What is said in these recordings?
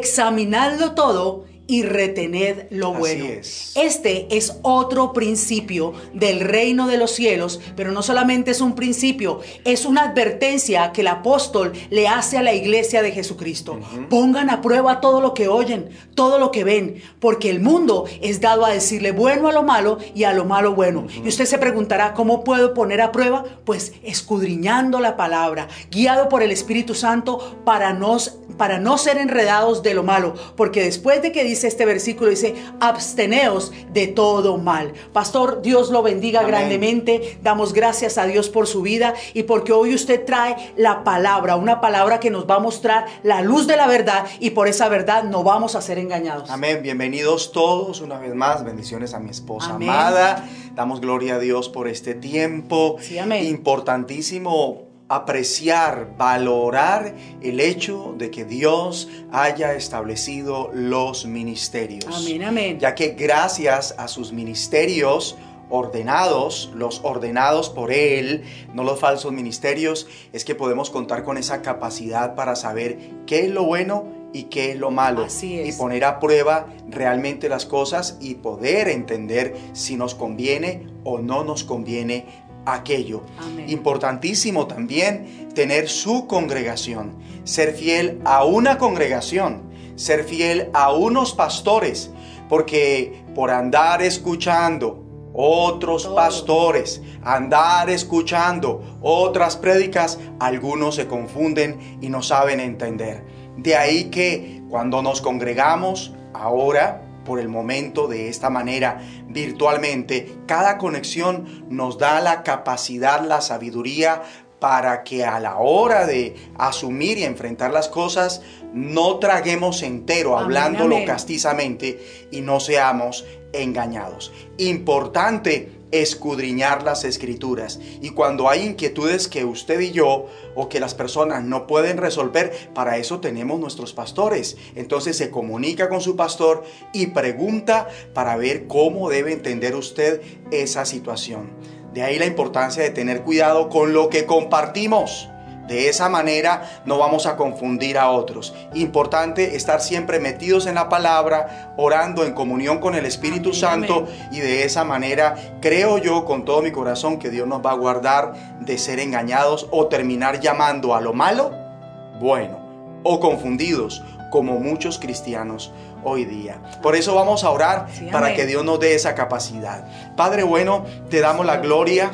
examinadlo todo y retened lo bueno. es. Este es otro principio del reino de los cielos, pero no solamente es un principio, es una advertencia que el apóstol le hace a la iglesia de Jesucristo. Pongan a prueba todo lo que oyen, todo lo que ven, porque el mundo es dado a decirle bueno a lo malo y a lo malo bueno. Y usted se preguntará, ¿cómo puedo poner a prueba? Pues escudriñando la palabra, guiado por el Espíritu Santo para no, para no ser enredados de lo malo, porque después de que dice este versículo, dice, absteneos de todo mal. Pastor, Dios lo bendiga Amén. grandemente. Damos gracias a Dios por su vida y porque hoy usted trae la palabra, una palabra que nos va a mostrar la luz de la verdad y por esa verdad no vamos a ser engañados. Amén. Bienvenidos todos una vez más. Bendiciones a mi esposa Amén. amada. Damos gloria a Dios por este tiempo. Sí, amén. Importantísimo apreciar, valorar el hecho de que Dios haya establecido los ministerios. Amén, amén. Ya que gracias a sus ministerios ordenados, los ordenados por Él, no los falsos ministerios, es que podemos contar con esa capacidad para saber qué es lo bueno y qué es lo malo. Así es. Y poner a prueba realmente las cosas y poder entender si nos conviene o no nos conviene aquello. Amén. Importantísimo también tener su congregación, ser fiel a una congregación, ser fiel a unos pastores, porque por andar escuchando otros Todo. pastores, andar escuchando otras prédicas, algunos se confunden y no saben entender. De ahí que cuando nos congregamos ahora, por el momento de esta manera virtualmente, cada conexión nos da la capacidad, la sabiduría para que a la hora de asumir y enfrentar las cosas no traguemos entero Amén, hablándolo amén. castizamente y no seamos engañados. Importante escudriñar las escrituras y cuando hay inquietudes que usted y yo o que las personas no pueden resolver, para eso tenemos nuestros pastores. Entonces se comunica con su pastor y pregunta para ver cómo debe entender usted esa situación. De ahí la importancia de tener cuidado con lo que compartimos. De esa manera no vamos a confundir a otros. Importante estar siempre metidos en la palabra, orando en comunión con el Espíritu Amén, Santo y de esa manera creo yo con todo mi corazón que Dios nos va a guardar de ser engañados o terminar llamando a lo malo bueno o confundidos como muchos cristianos hoy día. Por eso vamos a orar Sí, para que Dios nos dé esa capacidad. Padre bueno, te damos la gloria.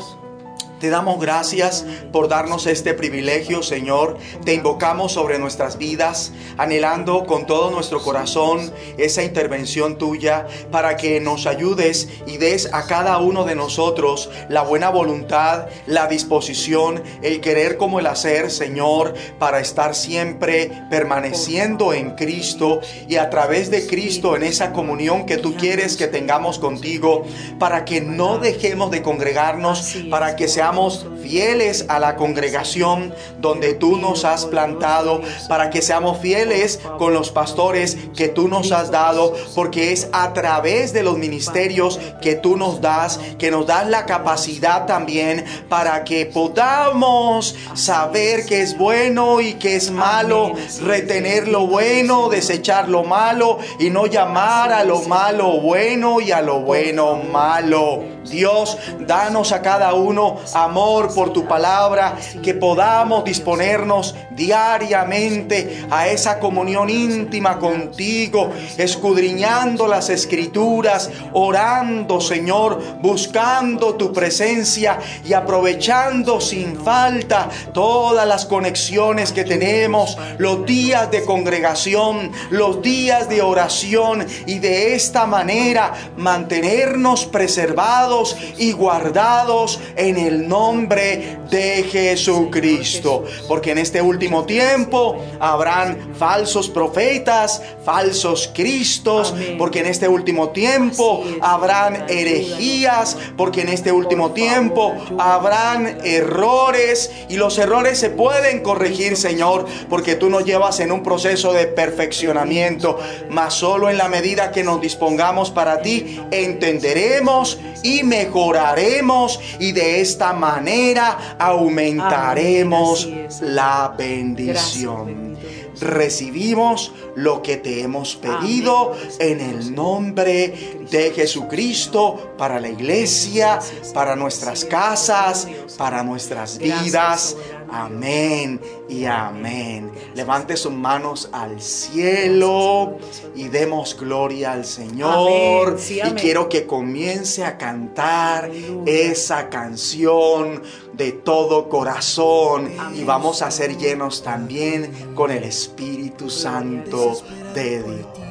Te damos gracias por darnos este privilegio, Señor. Te invocamos sobre nuestras vidas, anhelando con todo nuestro corazón esa intervención tuya para que nos ayudes y des a cada uno de nosotros la buena voluntad, la disposición, el querer como el hacer, Señor, para estar siempre permaneciendo en Cristo y a través de Cristo en esa comunión que tú quieres que tengamos contigo, para que no dejemos de congregarnos, para que seamos fieles a la congregación donde tú nos has plantado, para que seamos fieles con los pastores que tú nos has dado, porque es a través de los ministerios que tú nos das, que nos das la capacidad también para que podamos saber que es bueno y que es malo, retener lo bueno, desechar lo malo y no llamar a lo malo bueno y a lo bueno malo. Dios, danos a cada uno amor por tu palabra, que podamos disponernos diariamente a esa comunión íntima contigo, escudriñando las escrituras, orando, Señor, buscando tu presencia y aprovechando sin falta todas las conexiones que tenemos, los días de congregación, los días de oración y de esta manera mantenernos preservados y guardados en el nombre de Jesucristo. Porque en este último tiempo habrán falsos profetas, falsos cristos, Amén. porque en este último tiempo es, habrán herejías, porque en este último tiempo habrán errores y los errores se pueden corregir, Señor, porque tú nos llevas en un proceso de perfeccionamiento, mas solo en la medida que nos dispongamos para ti, entenderemos y mejoraremos y de esta manera manera aumentaremos Amén, la bendición. Recibimos lo que te hemos pedido Amén. en el nombre de Jesucristo para la iglesia, para nuestras casas, para nuestras vidas. Amén y amén. Levante sus manos al cielo y demos gloria al Señor. Y quiero que comience a cantar esa canción de todo corazón. Y vamos a ser llenos también con el Espíritu Santo de Dios.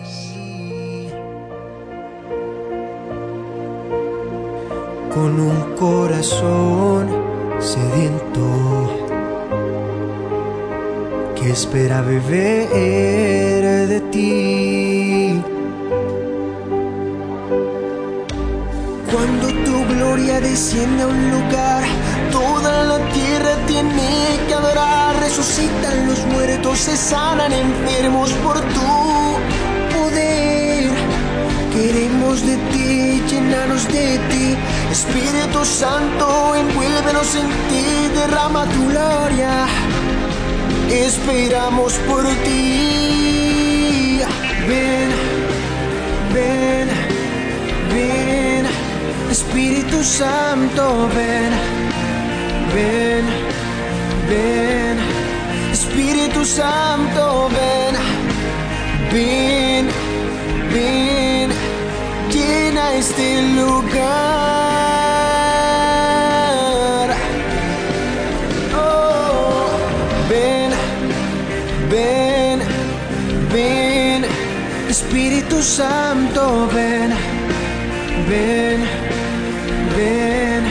con un corazón sediento espera beber de ti. Cuando tu gloria desciende a un lugar, toda la tierra tiene que adorar. Resucitan los muertos, se sanan enfermos por tu poder. Queremos de ti, llenarnos de ti. Espíritu Santo, envuélvenos en ti, derrama tu gloria. Esperamos por ti. Ven, ven, ven. Espíritu Santo, ven, ven, ven. Espíritu Santo, ven, ven, ven. Llena este lugar. Santo, ven, ven, ven,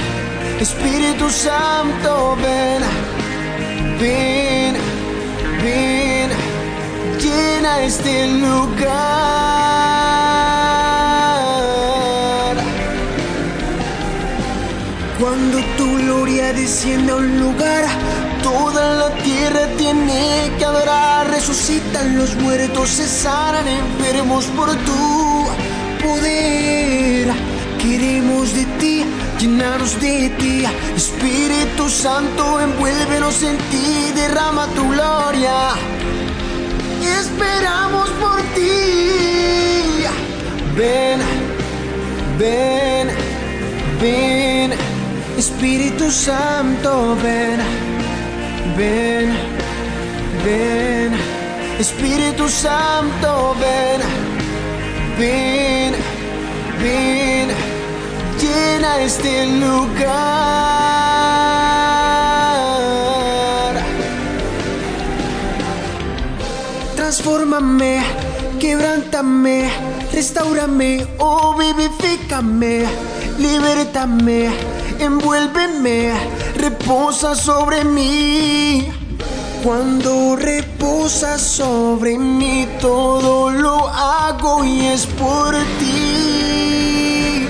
Espíritu Santo, ven, ven, ven, llena este lugar. Cuando tu gloria desciende a un lugar, Resucitan los muertos, se sanan enfermos por tu poder. Queremos de ti, llenarnos de ti. Espíritu Santo, envuélvenos en ti, derrama tu gloria. Esperamos por ti. Ven, ven, ven, Espíritu Santo, ven, ven, ven, Espíritu Santo, ven, ven, ven, llena este lugar. Transfórmame, quebrántame, restaurame, oh vivifícame, libértame, envuélveme, reposa sobre mí. Cuando reposa sobre mí, todo lo hago y es por ti.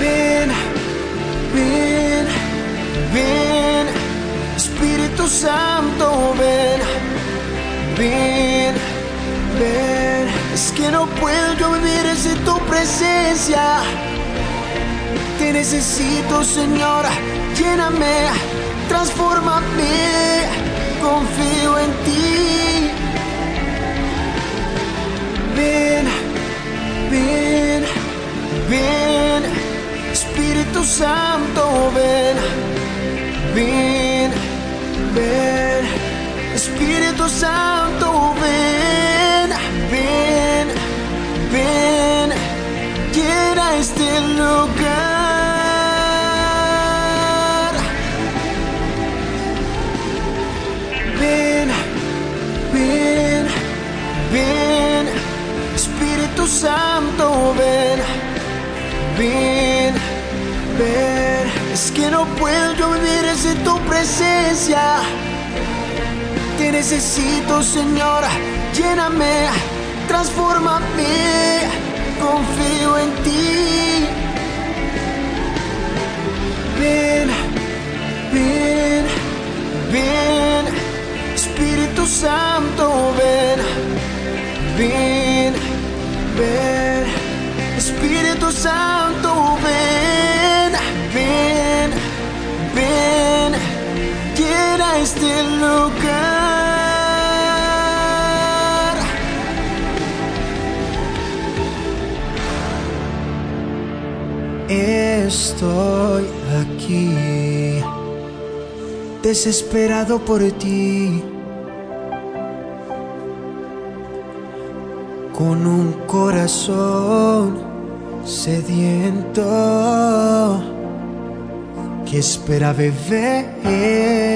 Ven, ven, ven, Espíritu Santo, ven, ven, ven. Es que no puedo yo vivir sin tu presencia. Te necesito, Señor, lléname, transfórmame, confío en ti. Ven, ven, ven, Espíritu Santo, ven, ven, ven, Espíritu Santo, ven, ven, ven, llena este lugar. Santo, ven, ven, ven. Es que no puedo yo vivir sin tu presencia. Te necesito, Señor, lléname, transfórmame, confío en ti. Ven, ven, ven, Espíritu Santo, ven, ven, Ven, Espíritu Santo, ven, ven, ven, quiera este lugar. Estoy aquí, desesperado por ti. Con un corazón sediento que espera beber.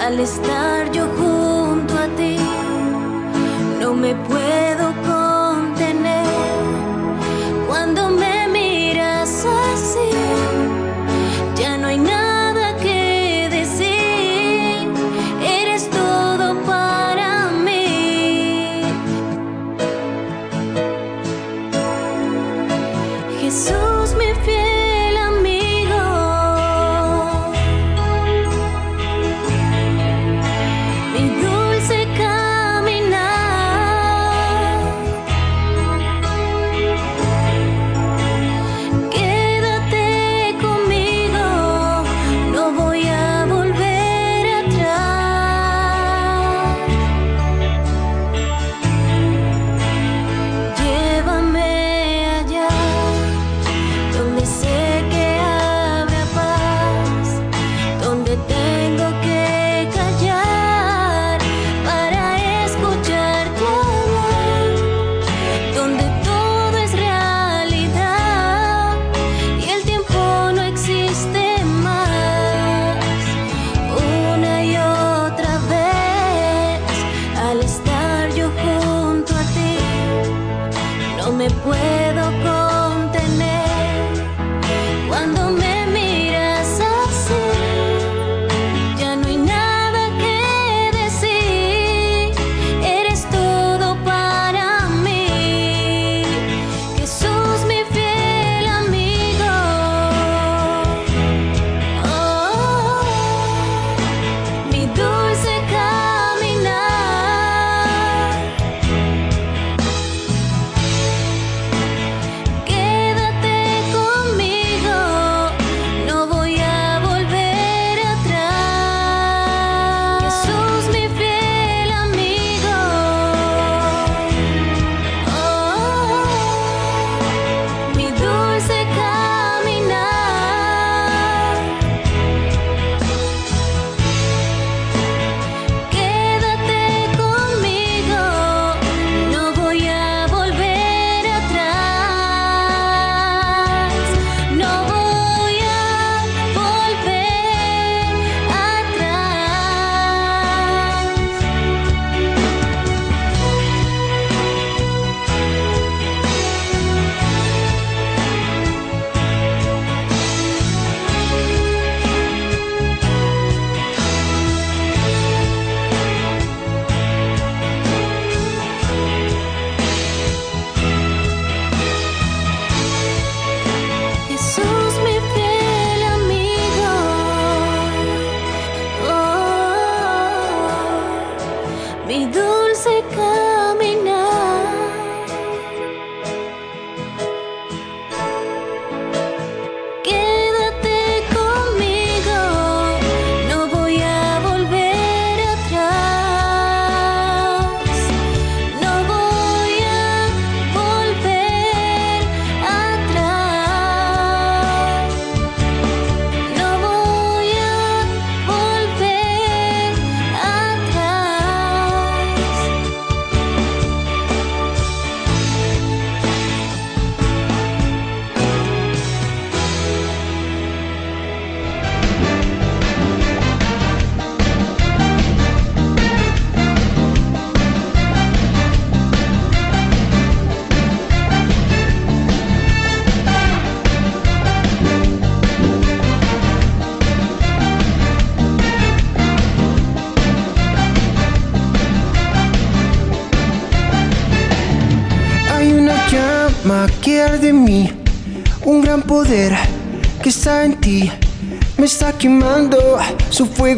al estar yo junto a ti, no me puedo.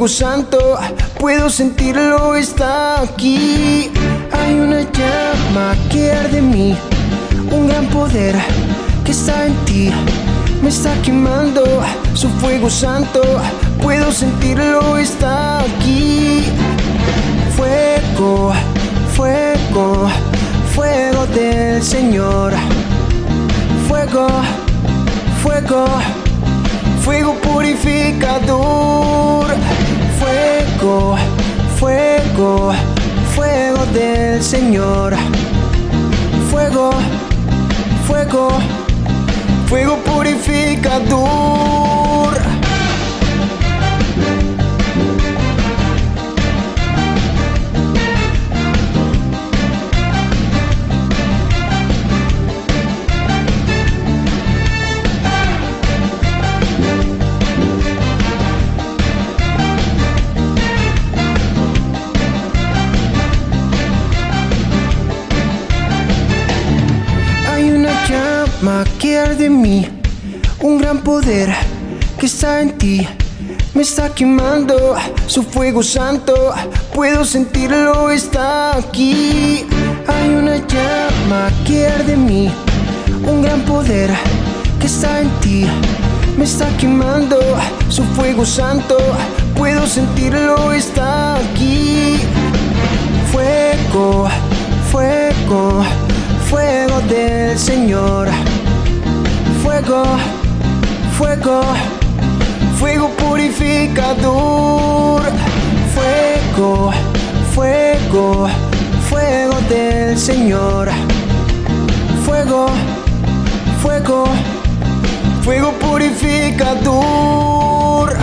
Fuego santo, puedo sentirlo, está aquí. Hay una llama que arde en mí, un gran poder que está en ti. Me está quemando su fuego santo, puedo sentirlo, está aquí. Fuego, fuego, fuego del Señor. Fuego, fuego, fuego purificador. Fuego, fuego, fuego del Señor. Fuego, fuego, fuego purificador. Que arde en mí, un gran poder que está en ti. Me está quemando su fuego santo, puedo sentirlo, está aquí. Hay una llama que arde en mí, un gran poder que está en ti. Me está quemando su fuego santo, puedo sentirlo, está aquí. Fuego, fuego, fuego del Señor. Fuego, fuego, fuego purificador. Fuego, fuego, fuego del Señor. Fuego, fuego, fuego purificador.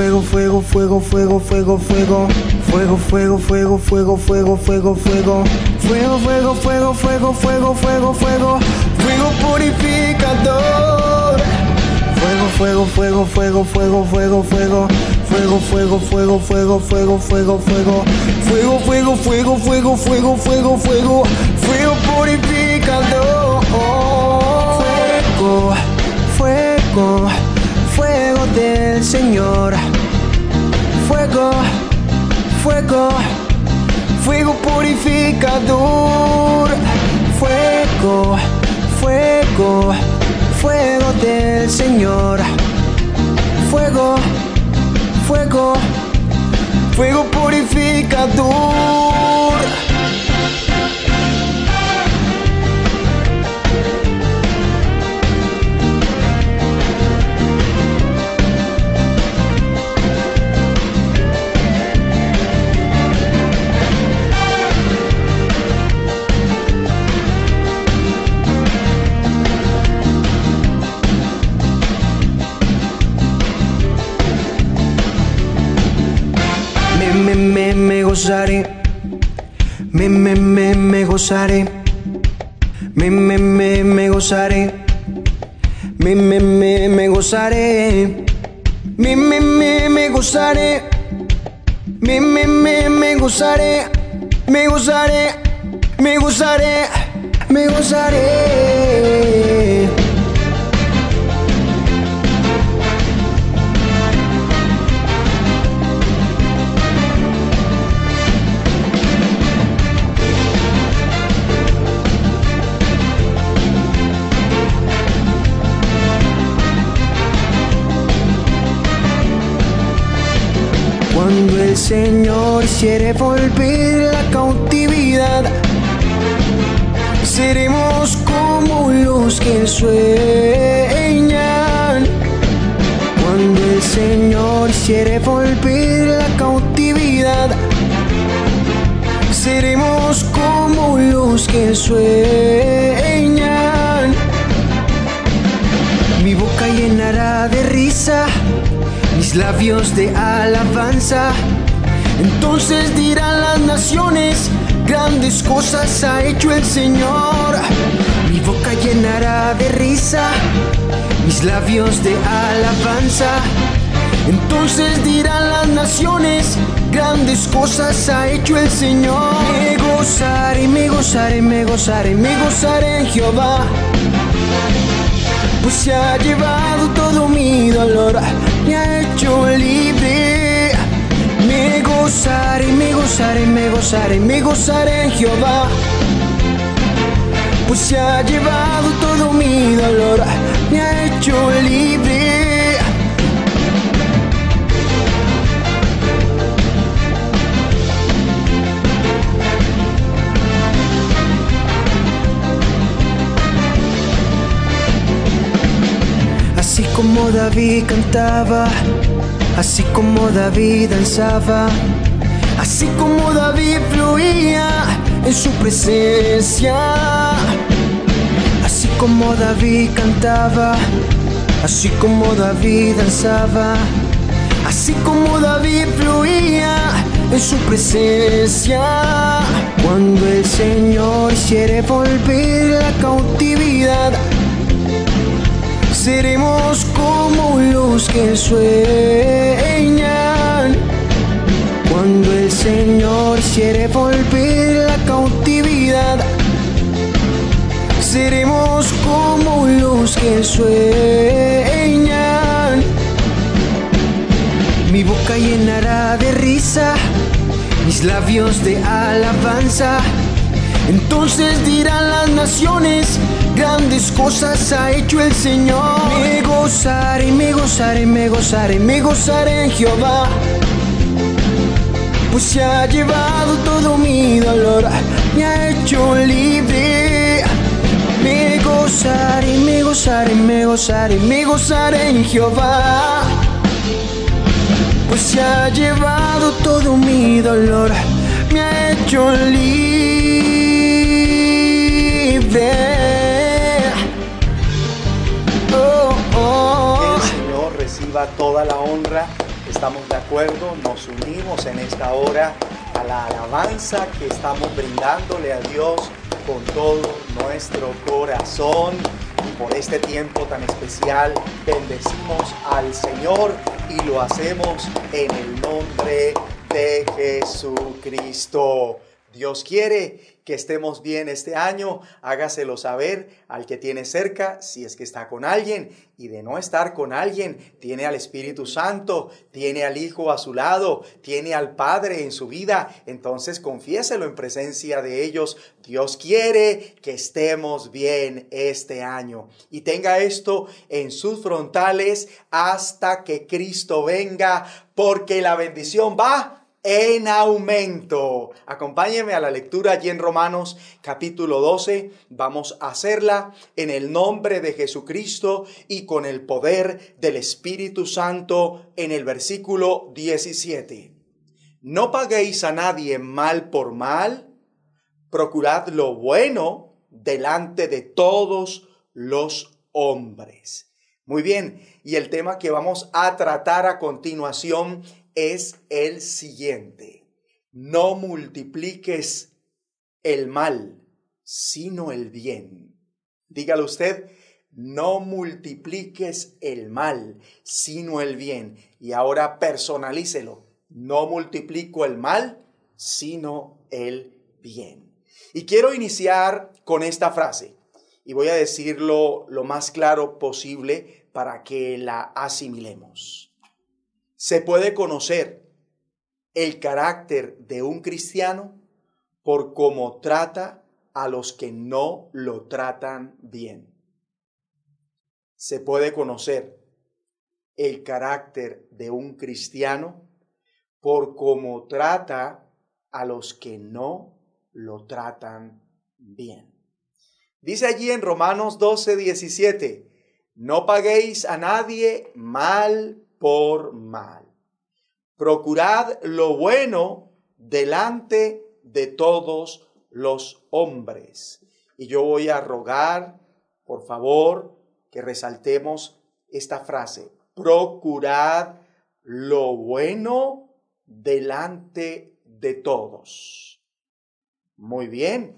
Fuego, fuego, fuego, fuego, fuego, fuego, fuego. Fuego, fuego, fuego, fuego, fuego, fuego, fuego. Fuego, fuego, fuego, fuego, fuego, fuego, fuego. Purificador. Fuego, fuego, fuego, fuego, fuego, fuego, fuego. Fuego, fuego, fuego, fuego, fuego, fuego, fuego. Fuego, fuego, fuego, fuego, fuego, fuego, fuego. Fuego purificador. Fuego, fuego, fuego del Señor. Fuego, fuego, fuego purificador. Fuego, fuego, fuego del Señor. Fuego, fuego, fuego purificador. Me, me, gozaré. Me, me, me, me gozaré. Me, me, me, me gozaré. Me, me, me, me gozaré. Me, me, me, me gozaré. Me, me, me, me gozaré. Me gozaré. Me gozaré. Me gozaré. Señor quiere volver la cautividad, seremos como los que sueñan. Cuando el Señor quiere volver la cautividad, seremos como los que sueñan. Mi boca llenará de risa mis labios de alabanza. Entonces dirán las naciones, grandes cosas ha hecho el Señor. Mi boca llenará de risa, mis labios de alabanza. Entonces dirán las naciones, grandes cosas ha hecho el Señor. Me gozaré, me gozaré, me gozaré, me gozaré en Jehová. Pues se ha llevado todo mi dolor, me ha hecho libre. Gozaré, me gozaré, me gozaré, me gozaré en Jehová. Pues se ha llevado todo mi dolor, me ha hecho libre. Así como David cantaba, así como David danzaba, así como David fluía en su presencia, así como David cantaba, así como David danzaba, así como David fluía en su presencia. Cuando el Señor quiere volver la cautividad, seremos como los que sueñan. Cuando el Señor quiere volver la cautividad, seremos como los que sueñan. Mi boca llenará de risa, mis labios de alabanza. Entonces dirán las naciones, grandes cosas ha hecho el Señor. Me gozaré, me gozaré, me gozaré, me gozaré en Jehová. Pues se ha llevado todo mi dolor, me ha hecho libre. Me gozaré, me gozaré, me gozaré, me gozaré en Jehová. Pues se ha llevado todo mi dolor, me ha hecho libre. Oh, Que oh. el Señor reciba toda la honra. Estamos de acuerdo, nos unimos en esta hora a la alabanza que estamos brindándole a Dios con todo nuestro corazón. Y por este tiempo tan especial bendecimos al Señor y lo hacemos en el nombre de Jesucristo. Dios quiere que estemos bien este año, hágaselo saber al que tiene cerca, si es que está con alguien, y de no estar con alguien, tiene al Espíritu Santo, tiene al Hijo a su lado, tiene al Padre en su vida, entonces confiéselo en presencia de ellos. Dios quiere que estemos bien este año. Y tenga esto en sus frontales hasta que Cristo venga, porque la bendición va en aumento. Acompáñeme a la lectura allí en Romanos capítulo 12. Vamos a hacerla en el nombre de Jesucristo y con el poder del Espíritu Santo en el versículo 17. No paguéis a nadie mal por mal, procurad lo bueno delante de todos los hombres. Muy bien, y el tema que vamos a tratar a continuación es el siguiente. No multipliques el mal, sino el bien. Dígalo usted, no multipliques el mal, sino el bien. Y ahora personalícelo. No multiplico el mal, sino el bien. Y quiero iniciar con esta frase. Y voy a decirlo lo más claro posible para que la asimilemos. Se puede conocer el carácter de un cristiano por cómo trata a los que no lo tratan bien. Se puede conocer el carácter de un cristiano por cómo trata a los que no lo tratan bien. Dice allí en Romanos 12, 17, no paguéis a nadie mal por mal. Procurad lo bueno delante de todos los hombres. Y yo voy a rogar, por favor, que resaltemos esta frase. Procurad lo bueno delante de todos. Muy bien.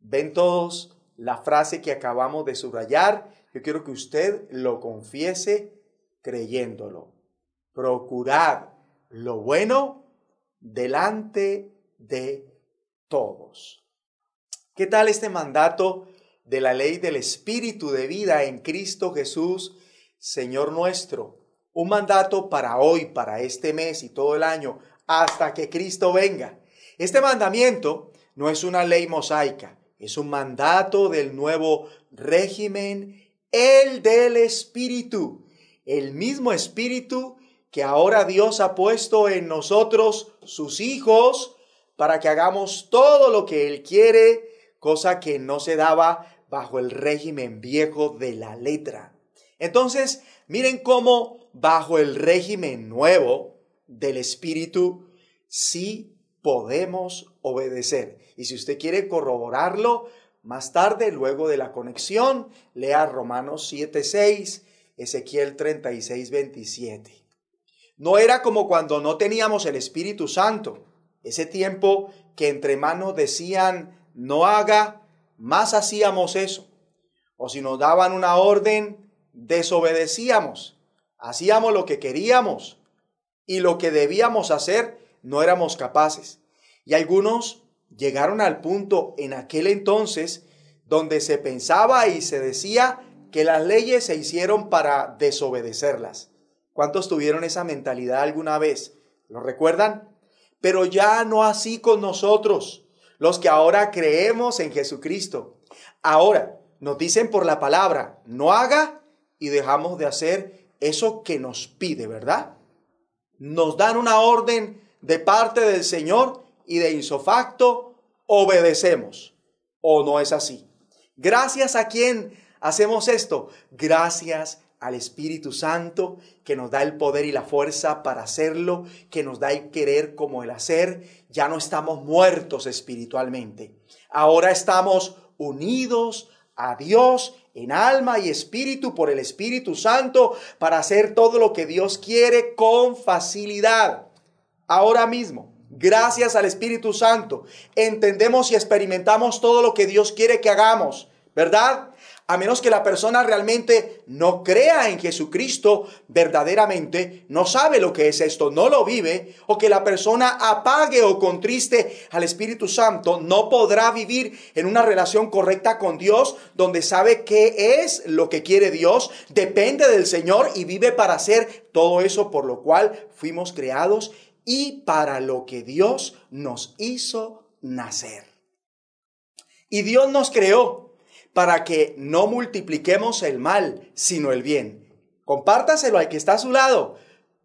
¿Ven todos la frase que acabamos de subrayar? Yo quiero que usted lo confiese creyéndolo. Procurad lo bueno delante de todos. ¿Qué tal este mandato de la ley del Espíritu de vida en Cristo Jesús, Señor nuestro? Un mandato para hoy, para este mes y todo el año, hasta que Cristo venga. Este mandamiento no es una ley mosaica, es un mandato del nuevo régimen, el del Espíritu, el mismo Espíritu que ahora Dios ha puesto en nosotros, sus hijos, para que hagamos todo lo que Él quiere, cosa que no se daba bajo el régimen viejo de la letra. Entonces, miren cómo bajo el régimen nuevo del Espíritu, sí podemos obedecer. Y si usted quiere corroborarlo, más tarde, luego de la conexión, lea Romanos 7:6, Ezequiel 36:27. No era como cuando no teníamos el Espíritu Santo, ese tiempo que entre manos decían no haga, más hacíamos eso. O si nos daban una orden, desobedecíamos, hacíamos lo que queríamos y lo que debíamos hacer no éramos capaces. Y algunos llegaron al punto en aquel entonces donde se pensaba y se decía que las leyes se hicieron para desobedecerlas. ¿Cuántos tuvieron esa mentalidad alguna vez? ¿Lo recuerdan? Pero ya no así con nosotros, los que ahora creemos en Jesucristo. Ahora nos dicen por la palabra, no haga y dejamos de hacer eso que nos pide, ¿verdad? Nos dan una orden de parte del Señor y de insofacto obedecemos. ¿O no es así? Gracias a quién hacemos esto. Gracias al Espíritu Santo que nos da el poder y la fuerza para hacerlo, que nos da el querer como el hacer. Ya no estamos muertos espiritualmente. Ahora estamos unidos a Dios en alma y espíritu por el Espíritu Santo para hacer todo lo que Dios quiere con facilidad. Ahora mismo, gracias al Espíritu Santo, entendemos y experimentamos todo lo que Dios quiere que hagamos, ¿verdad? A menos que la persona realmente no crea en Jesucristo verdaderamente, no sabe lo que es esto, no lo vive, o que la persona apague o contriste al Espíritu Santo, no podrá vivir en una relación correcta con Dios, donde sabe qué es lo que quiere Dios, depende del Señor y vive para hacer todo eso por lo cual fuimos creados y para lo que Dios nos hizo nacer. Y Dios nos creó para que no multipliquemos el mal, sino el bien. Compártaselo al que está a su lado.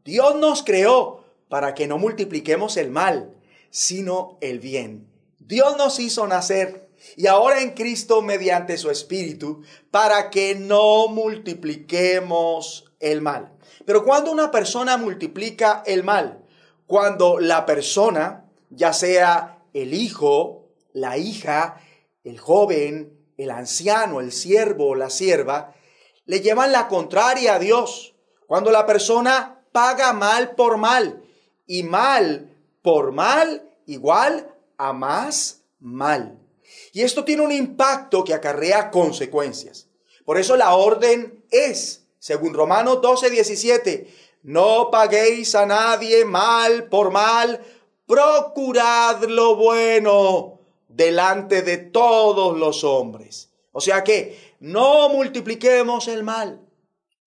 Dios nos creó para que no multipliquemos el mal, sino el bien. Dios nos hizo nacer y ahora en Cristo mediante su Espíritu para que no multipliquemos el mal. Pero cuando una persona multiplica el mal, cuando la persona, ya sea el hijo, la hija, el joven, el anciano, el siervo o la sierva, le llevan la contraria a Dios. Cuando la persona paga mal por mal y mal por mal igual a más mal. Y esto tiene un impacto que acarrea consecuencias. Por eso la orden es, según Romanos 12, 17, no paguéis a nadie mal por mal, procurad lo bueno delante de todos los hombres. O sea que no multipliquemos el mal,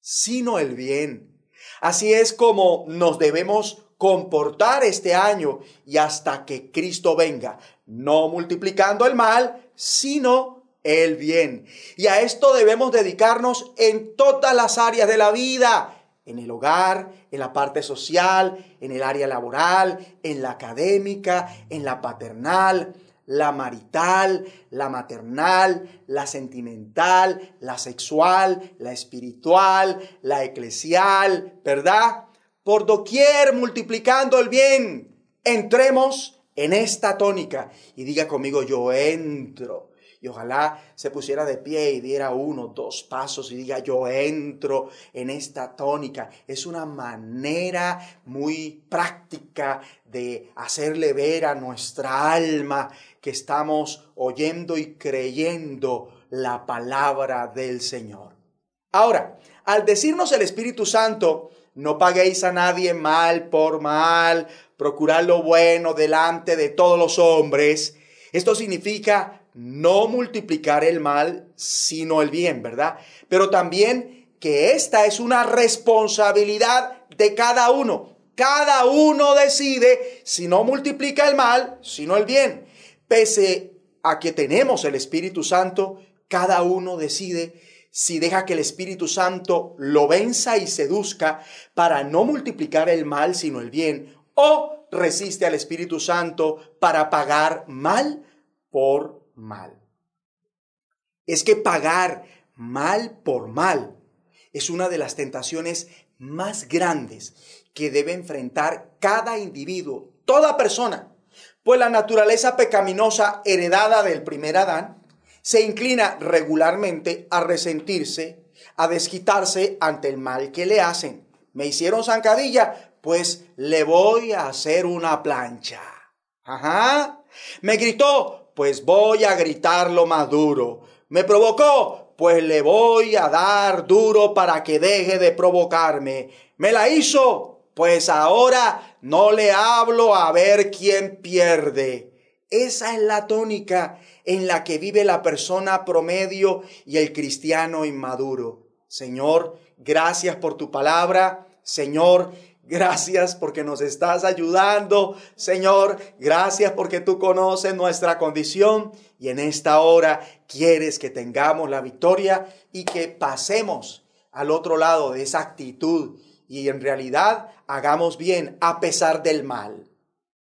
sino el bien. Así es como nos debemos comportar este año y hasta que Cristo venga, no multiplicando el mal, sino el bien. Y a esto debemos dedicarnos en todas las áreas de la vida, en el hogar, en la parte social, en el área laboral, en la académica, en la paternal, la marital, la maternal, la sentimental, la sexual, la espiritual, la eclesial, ¿verdad? Por doquier multiplicando el bien. Entremos en esta tónica y diga conmigo, yo entro. Y ojalá se pusiera de pie y diera uno, dos pasos y diga, yo entro en esta tónica. Es una manera muy práctica de hacerle ver a nuestra alma que estamos oyendo y creyendo la palabra del Señor. Ahora, al decirnos el Espíritu Santo, no paguéis a nadie mal por mal, procurad lo bueno delante de todos los hombres. Esto significa no multiplicar el mal, sino el bien, ¿verdad? Pero también que esta es una responsabilidad de cada uno. Cada uno decide si no multiplica el mal, sino el bien. Pese a que tenemos el Espíritu Santo, cada uno decide si deja que el Espíritu Santo lo venza y seduzca para no multiplicar el mal sino el bien, o resiste al Espíritu Santo para pagar mal por mal. Es que pagar mal por mal es una de las tentaciones más grandes que debe enfrentar cada individuo, toda persona, pues la naturaleza pecaminosa heredada del primer Adán se inclina regularmente a resentirse, a desquitarse ante el mal que le hacen. Me hicieron zancadilla, pues le voy a hacer una plancha. Ajá. Me gritó, pues voy a gritarlo más duro. Me provocó, pues le voy a dar duro para que deje de provocarme. Me la hizo, pues ahora no le hablo a ver quién pierde. Esa es la tónica en la que vive la persona promedio y el cristiano inmaduro. Señor, gracias por tu palabra. Señor, Gracias porque nos estás ayudando, Señor. Gracias porque tú conoces nuestra condición y en esta hora quieres que tengamos la victoria y que pasemos al otro lado de esa actitud y en realidad hagamos bien a pesar del mal.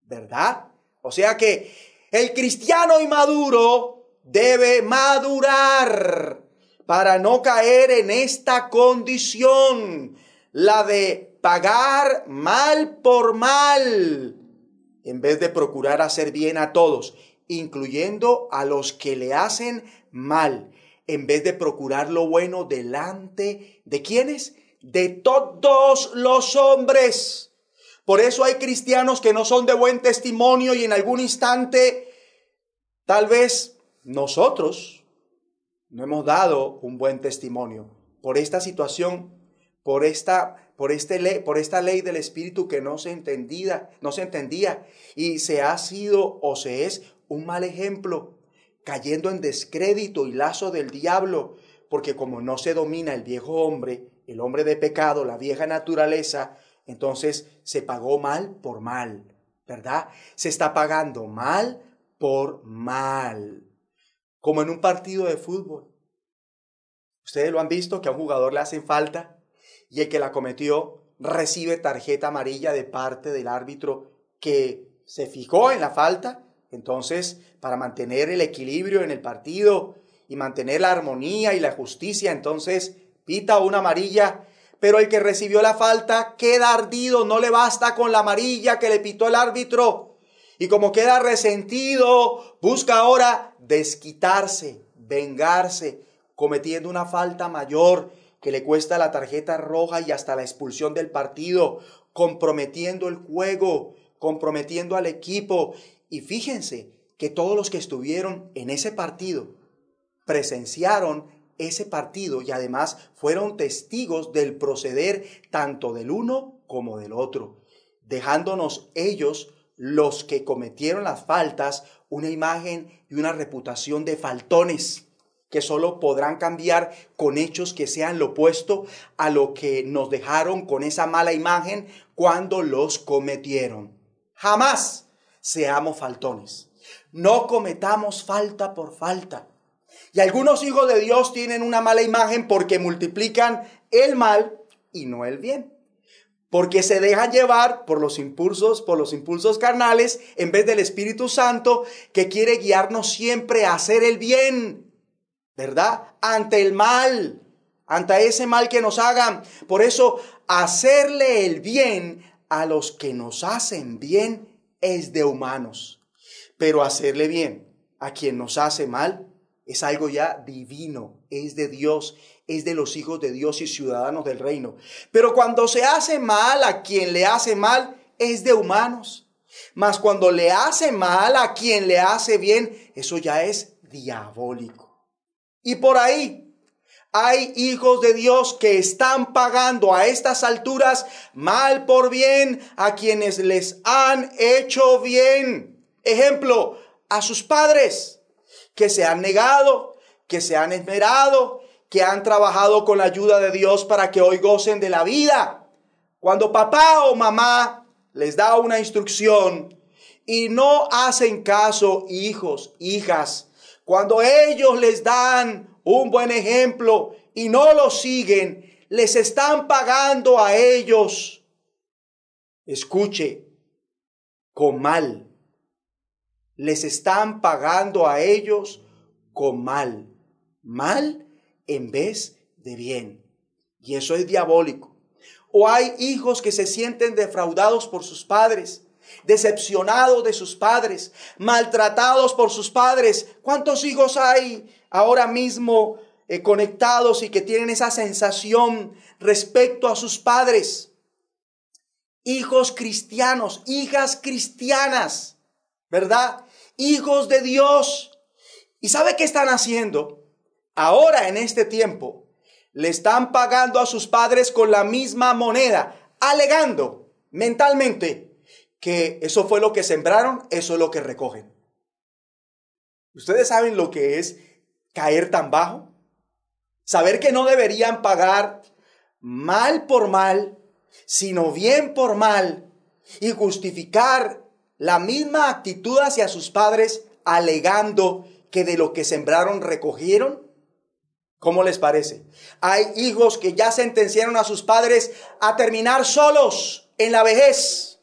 ¿Verdad? O sea que el cristiano inmaduro debe madurar para no caer en esta condición, la de pagar mal por mal, en vez de procurar hacer bien a todos, incluyendo a los que le hacen mal, en vez de procurar lo bueno delante de quienes? De todos los hombres. Por eso hay cristianos que no son de buen testimonio y en algún instante tal vez nosotros no hemos dado un buen testimonio por esta situación, por esta, por este ley, por esta ley del espíritu que no se entendía, no se entendía y se ha sido o se es un mal ejemplo, cayendo en descrédito y lazo del diablo, porque como no se domina el viejo hombre, el hombre de pecado, la vieja naturaleza, entonces se pagó mal por mal, ¿verdad? Se está pagando mal por mal. Como en un partido de fútbol. Ustedes lo han visto que a un jugador le hacen falta y el que la cometió recibe tarjeta amarilla de parte del árbitro que se fijó en la falta. Entonces, para mantener el equilibrio en el partido y mantener la armonía y la justicia, entonces pita una amarilla pero el que recibió la falta queda ardido, no le basta con la amarilla que le pitó el árbitro. Y como queda resentido, busca ahora desquitarse, vengarse, cometiendo una falta mayor que le cuesta la tarjeta roja y hasta la expulsión del partido, comprometiendo el juego, comprometiendo al equipo. Y fíjense que todos los que estuvieron en ese partido presenciaron ese partido y además fueron testigos del proceder tanto del uno como del otro, dejándonos ellos, los que cometieron las faltas, una imagen y una reputación de faltones que solo podrán cambiar con hechos que sean lo opuesto a lo que nos dejaron con esa mala imagen cuando los cometieron. Jamás seamos faltones. No cometamos falta por falta. Y algunos hijos de Dios tienen una mala imagen porque multiplican el mal y no el bien. Porque se dejan llevar por los impulsos, por los impulsos carnales, en vez del Espíritu Santo que quiere guiarnos siempre a hacer el bien, ¿verdad? Ante el mal, ante ese mal que nos hagan. Por eso, hacerle el bien a los que nos hacen bien es de humanos. Pero hacerle bien a quien nos hace mal es algo ya divino, es de Dios, es de los hijos de Dios y ciudadanos del reino. Pero cuando se hace mal a quien le hace mal, es de humanos. Mas cuando le hace mal a quien le hace bien, eso ya es diabólico. Y por ahí hay hijos de Dios que están pagando a estas alturas mal por bien a quienes les han hecho bien. Ejemplo, a sus padres que se han negado, que se han esmerado, que han trabajado con la ayuda de Dios para que hoy gocen de la vida. Cuando papá o mamá les da una instrucción y no hacen caso, hijos, hijas, cuando ellos les dan un buen ejemplo y no lo siguen, les están pagando a ellos. Escuche, con mal. Les están pagando a ellos con mal. Mal en vez de bien. Y eso es diabólico. O hay hijos que se sienten defraudados por sus padres, decepcionados de sus padres, maltratados por sus padres. ¿Cuántos hijos hay ahora mismo eh, conectados y que tienen esa sensación respecto a sus padres. Hijos cristianos, hijas cristianas, ¿verdad? Hijos de Dios. ¿Y sabe qué están haciendo? Ahora en este tiempo le están pagando a sus padres con la misma moneda, alegando mentalmente que eso fue lo que sembraron, eso es lo que recogen. ¿Ustedes saben lo que es caer tan bajo? Saber que no deberían pagar mal por mal, sino bien por mal, y justificar la misma actitud hacia sus padres alegando que de lo que sembraron recogieron. ¿Cómo les parece? Hay hijos que ya sentenciaron a sus padres a terminar solos en la vejez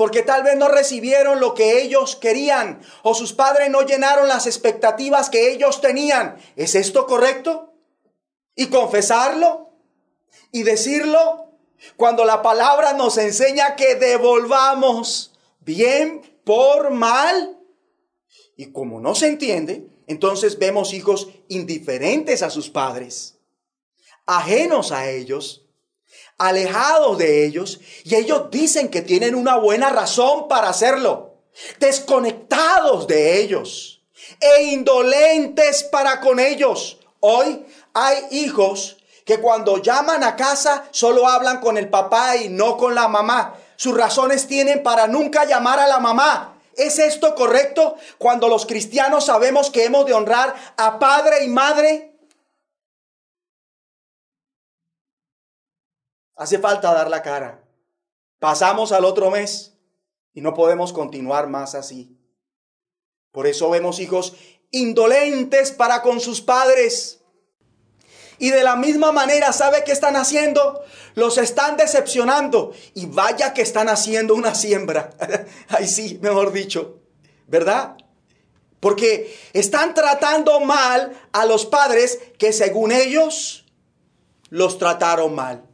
porque tal vez no recibieron lo que ellos querían o sus padres no llenaron las expectativas que ellos tenían. ¿Es esto correcto? Y confesarlo y decirlo cuando la palabra nos enseña que devolvamos bien por mal. Y como no se entiende, entonces vemos hijos indiferentes a sus padres, ajenos a ellos, alejados de ellos y ellos dicen que tienen una buena razón para hacerlo, desconectados de ellos e indolentes para con ellos. Hoy hay hijos que cuando llaman a casa solo hablan con el papá y no con la mamá. Sus razones tienen para nunca llamar a la mamá. ¿Es esto correcto cuando los cristianos sabemos que hemos de honrar a padre y madre? Hace falta dar la cara. Pasamos al otro mes y no podemos continuar más así. Por eso vemos hijos indolentes para con sus padres. Y de la misma manera, ¿sabe qué están haciendo? Los están decepcionando. Y vaya que están haciendo una siembra. Ay, sí, mejor dicho. ¿Verdad? Porque están tratando mal a los padres que según ellos los trataron mal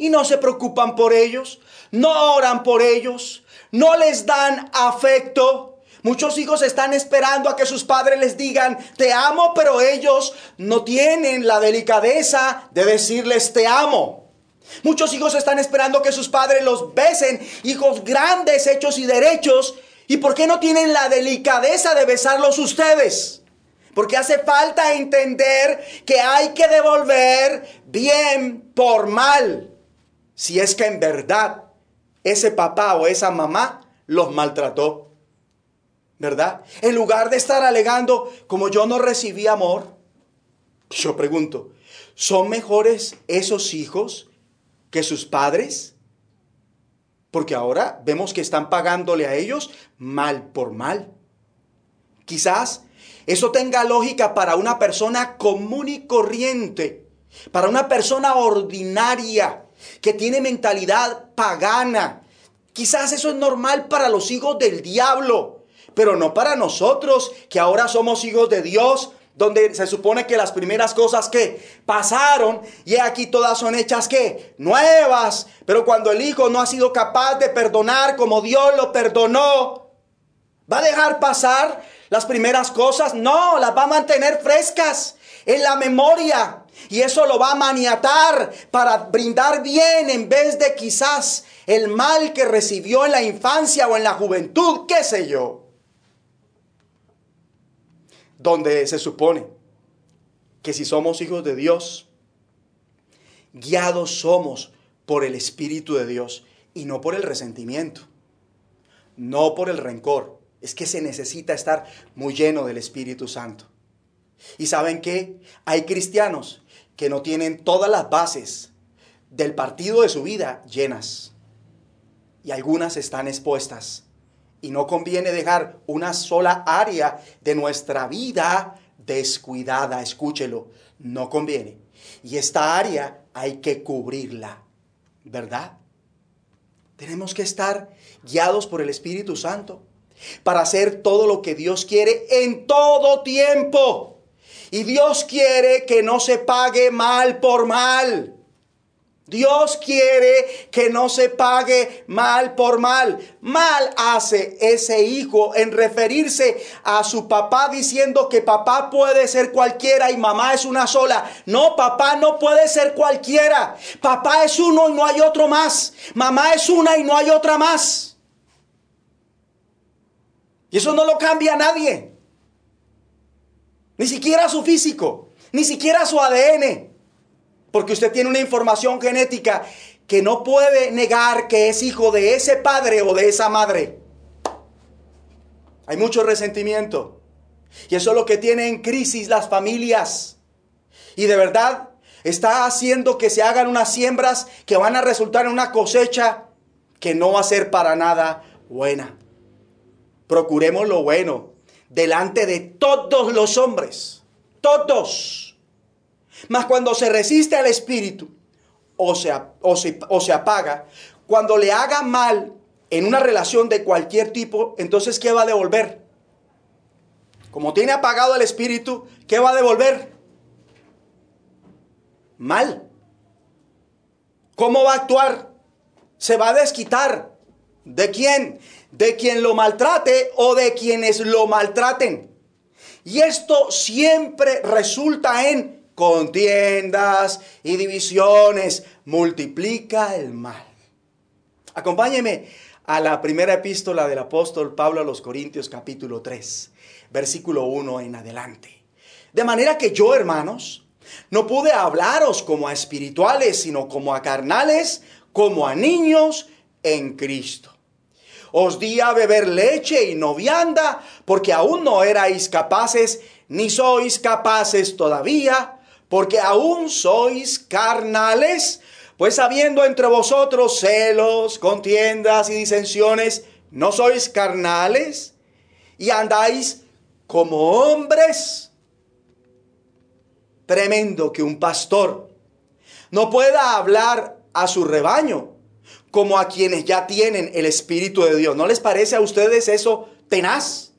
y no se preocupan por ellos, no oran por ellos, no les dan afecto. Muchos hijos están esperando a que sus padres les digan, te amo, pero ellos no tienen la delicadeza de decirles, te amo. Muchos hijos están esperando que sus padres los besen, hijos grandes, hechos y derechos. ¿Y por qué no tienen la delicadeza de besarlos ustedes? Porque hace falta entender que hay que devolver bien por mal si es que en verdad ese papá o esa mamá los maltrató. ¿Verdad? En lugar de estar alegando, como yo no recibí amor, yo pregunto, ¿son mejores esos hijos que sus padres? Porque ahora vemos que están pagándole a ellos mal por mal. Quizás eso tenga lógica para una persona común y corriente, para una persona ordinaria, que tiene mentalidad pagana. Quizás eso es normal para los hijos del diablo, pero no para nosotros que ahora somos hijos de Dios, donde se supone que las primeras cosas que pasaron y aquí todas son hechas que nuevas, pero cuando el hijo no ha sido capaz de perdonar como Dios lo perdonó, va a dejar pasar las primeras cosas, no, las va a mantener frescas en la memoria. Y eso lo va a maniatar para brindar bien en vez de quizás el mal que recibió en la infancia o en la juventud, qué sé yo. Donde se supone que si somos hijos de Dios, guiados somos por el Espíritu de Dios y no por el resentimiento, no por el rencor. Es que se necesita estar muy lleno del Espíritu Santo. Y saben que hay cristianos que no tienen todas las bases del partido de su vida llenas. Y algunas están expuestas. Y no conviene dejar una sola área de nuestra vida descuidada. Escúchelo, no conviene. Y esta área hay que cubrirla, ¿verdad? Tenemos que estar guiados por el Espíritu Santo para hacer todo lo que Dios quiere en todo tiempo. Y Dios quiere que no se pague mal por mal. Dios quiere que no se pague mal por mal. Mal hace ese hijo en referirse a su papá diciendo que papá puede ser cualquiera y mamá es una sola. No, papá no puede ser cualquiera. Papá es uno y no hay otro más. Mamá es una y no hay otra más. Y eso no lo cambia a nadie. Ni siquiera su físico, ni siquiera su ADN. Porque usted tiene una información genética que no puede negar que es hijo de ese padre o de esa madre. Hay mucho resentimiento. Y eso es lo que tiene en crisis las familias. Y de verdad está haciendo que se hagan unas siembras que van a resultar en una cosecha que no va a ser para nada buena. Procuremos lo bueno delante de todos los hombres. Todos. Mas cuando se resiste al Espíritu o se, o se, o se apaga, cuando le haga mal en una relación de cualquier tipo, entonces ¿qué va a devolver? Como tiene apagado el Espíritu, ¿qué va a devolver? Mal. ¿Cómo va a actuar? Se va a desquitar. ¿De quién? De quien lo maltrate o de quienes lo maltraten. Y esto siempre resulta en contiendas y divisiones, multiplica el mal. Acompáñeme a la primera epístola del apóstol Pablo a los Corintios capítulo 3, versículo 1 en adelante. De manera que yo, hermanos, no pude hablaros como a espirituales, sino como a carnales, como a niños en Cristo. Os di a beber leche y no vianda, porque aún no erais capaces, ni sois capaces todavía, porque aún sois carnales, pues habiendo entre vosotros celos, contiendas y disensiones, ¿no sois carnales? Y andáis como hombres. Tremendo que un pastor no pueda hablar a su rebaño como a quienes ya tienen el Espíritu de Dios. ¿No les parece a ustedes eso tenaz?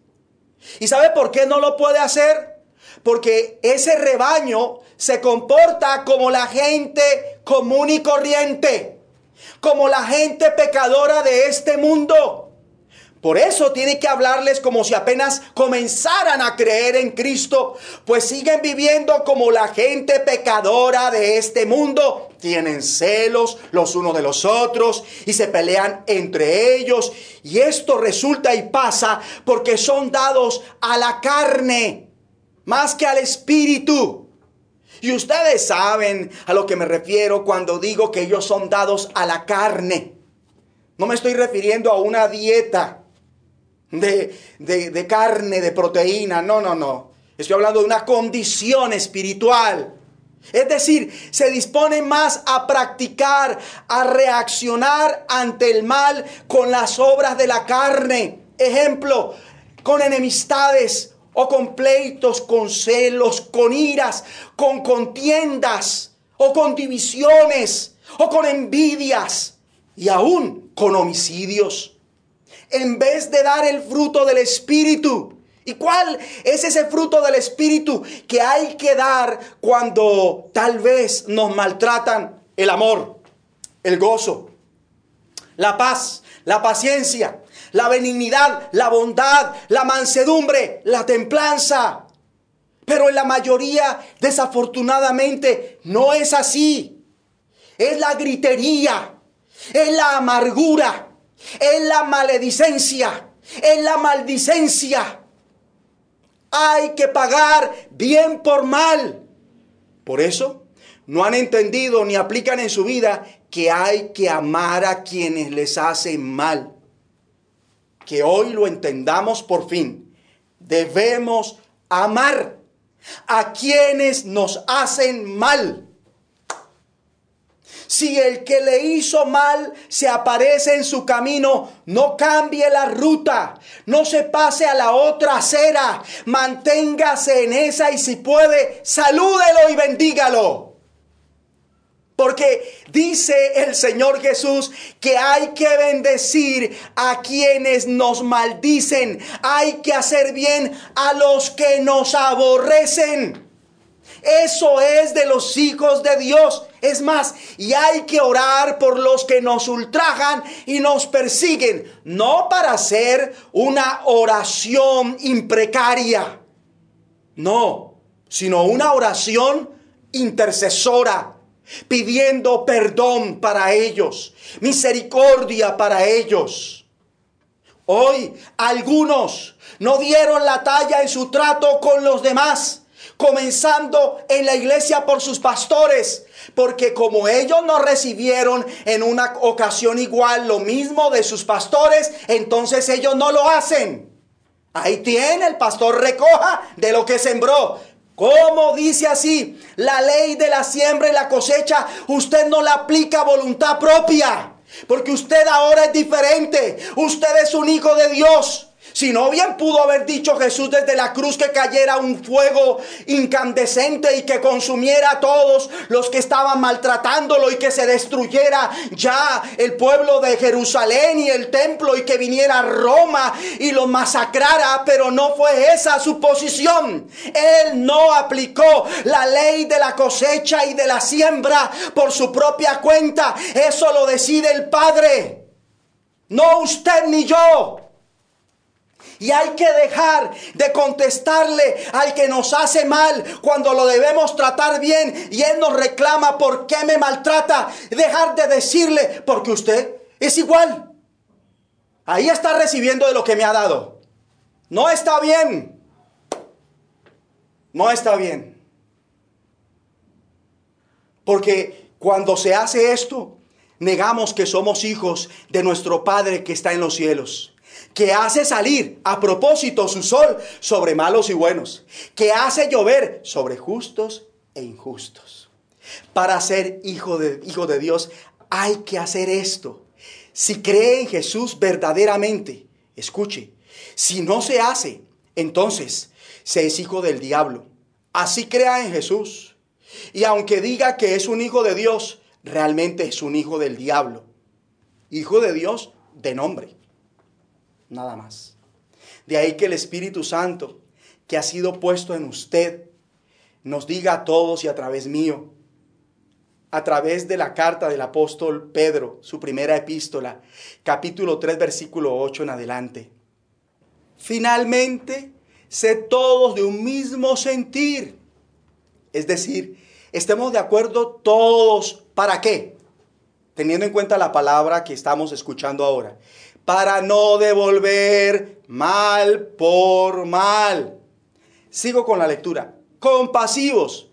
¿Y sabe por qué no lo puede hacer? Porque ese rebaño se comporta como la gente común y corriente, como la gente pecadora de este mundo. Por eso tiene que hablarles como si apenas comenzaran a creer en Cristo, pues siguen viviendo como la gente pecadora de este mundo. Tienen celos los unos de los otros y se pelean entre ellos. Y esto resulta y pasa porque son dados a la carne más que al espíritu. Y ustedes saben a lo que me refiero cuando digo que ellos son dados a la carne. No me estoy refiriendo a una dieta de, de, carne, de proteína. No, no, no. Estoy hablando de una condición espiritual. Es decir, se dispone más a practicar, a reaccionar ante el mal con las obras de la carne. Ejemplo, con enemistades, o con pleitos, con celos, con iras, con contiendas, o con divisiones, o con envidias, y aún con homicidios, en vez de dar el fruto del Espíritu. ¿Y cuál es ese fruto del Espíritu que hay que dar cuando tal vez nos maltratan? El amor, el gozo, la paz, la paciencia, la benignidad, la bondad, la mansedumbre, la templanza. Pero en la mayoría, desafortunadamente, no es así. Es la gritería, es la amargura, es la maledicencia, es la maldicencia. Hay que pagar bien por mal. Por eso, no han entendido ni aplican en su vida que hay que amar a quienes les hacen mal. Que hoy lo entendamos por fin. Debemos amar a quienes nos hacen mal. Si el que le hizo mal se aparece en su camino, no cambie la ruta, no se pase a la otra acera, manténgase en esa y si puede, salúdelo y bendígalo. Porque dice el Señor Jesús que hay que bendecir a quienes nos maldicen, hay que hacer bien a los que nos aborrecen. Eso es de los hijos de Dios. Es más, y hay que orar por los que nos ultrajan y nos persiguen, no para hacer una oración imprecaria, no, sino una oración intercesora, pidiendo perdón para ellos, misericordia para ellos. Hoy algunos no dieron la talla en su trato con los demás comenzando en la iglesia por sus pastores, porque como ellos no recibieron en una ocasión igual lo mismo de sus pastores, entonces ellos no lo hacen. Ahí tiene el pastor recoja de lo que sembró. Como dice así, la ley de la siembra y la cosecha, usted no la aplica a voluntad propia, porque usted ahora es diferente, usted es un hijo de Dios. Si no bien pudo haber dicho Jesús desde la cruz que cayera un fuego incandescente y que consumiera a todos los que estaban maltratándolo y que se destruyera ya el pueblo de Jerusalén y el templo y que viniera Roma y lo masacrara, pero no fue esa su posición. Él no aplicó la ley de la cosecha y de la siembra por su propia cuenta. Eso lo decide el Padre. No usted ni yo. Y hay que dejar de contestarle al que nos hace mal cuando lo debemos tratar bien y él nos reclama por qué me maltrata. Dejar de decirle porque usted es igual. Ahí está recibiendo de lo que me ha dado. No está bien. No está bien. Porque cuando se hace esto, negamos que somos hijos de nuestro Padre que está en los cielos que hace salir a propósito su sol sobre malos y buenos, que hace llover sobre justos e injustos. Para ser hijo de, hijo de Dios hay que hacer esto. Si cree en Jesús verdaderamente, escuche, si no se hace, entonces se es hijo del diablo. Así crea en Jesús. Y aunque diga que es un hijo de Dios, realmente es un hijo del diablo. Hijo de Dios de nombre nada más. De ahí que el Espíritu Santo que ha sido puesto en usted nos diga a todos y a través mío, a través de la carta del apóstol Pedro, su primera epístola, capítulo 3, versículo 8 en adelante. Finalmente, sé todos de un mismo sentir. Es decir, estemos de acuerdo todos. ¿Para qué? Teniendo en cuenta la palabra que estamos escuchando ahora para no devolver mal por mal. Sigo con la lectura. Compasivos,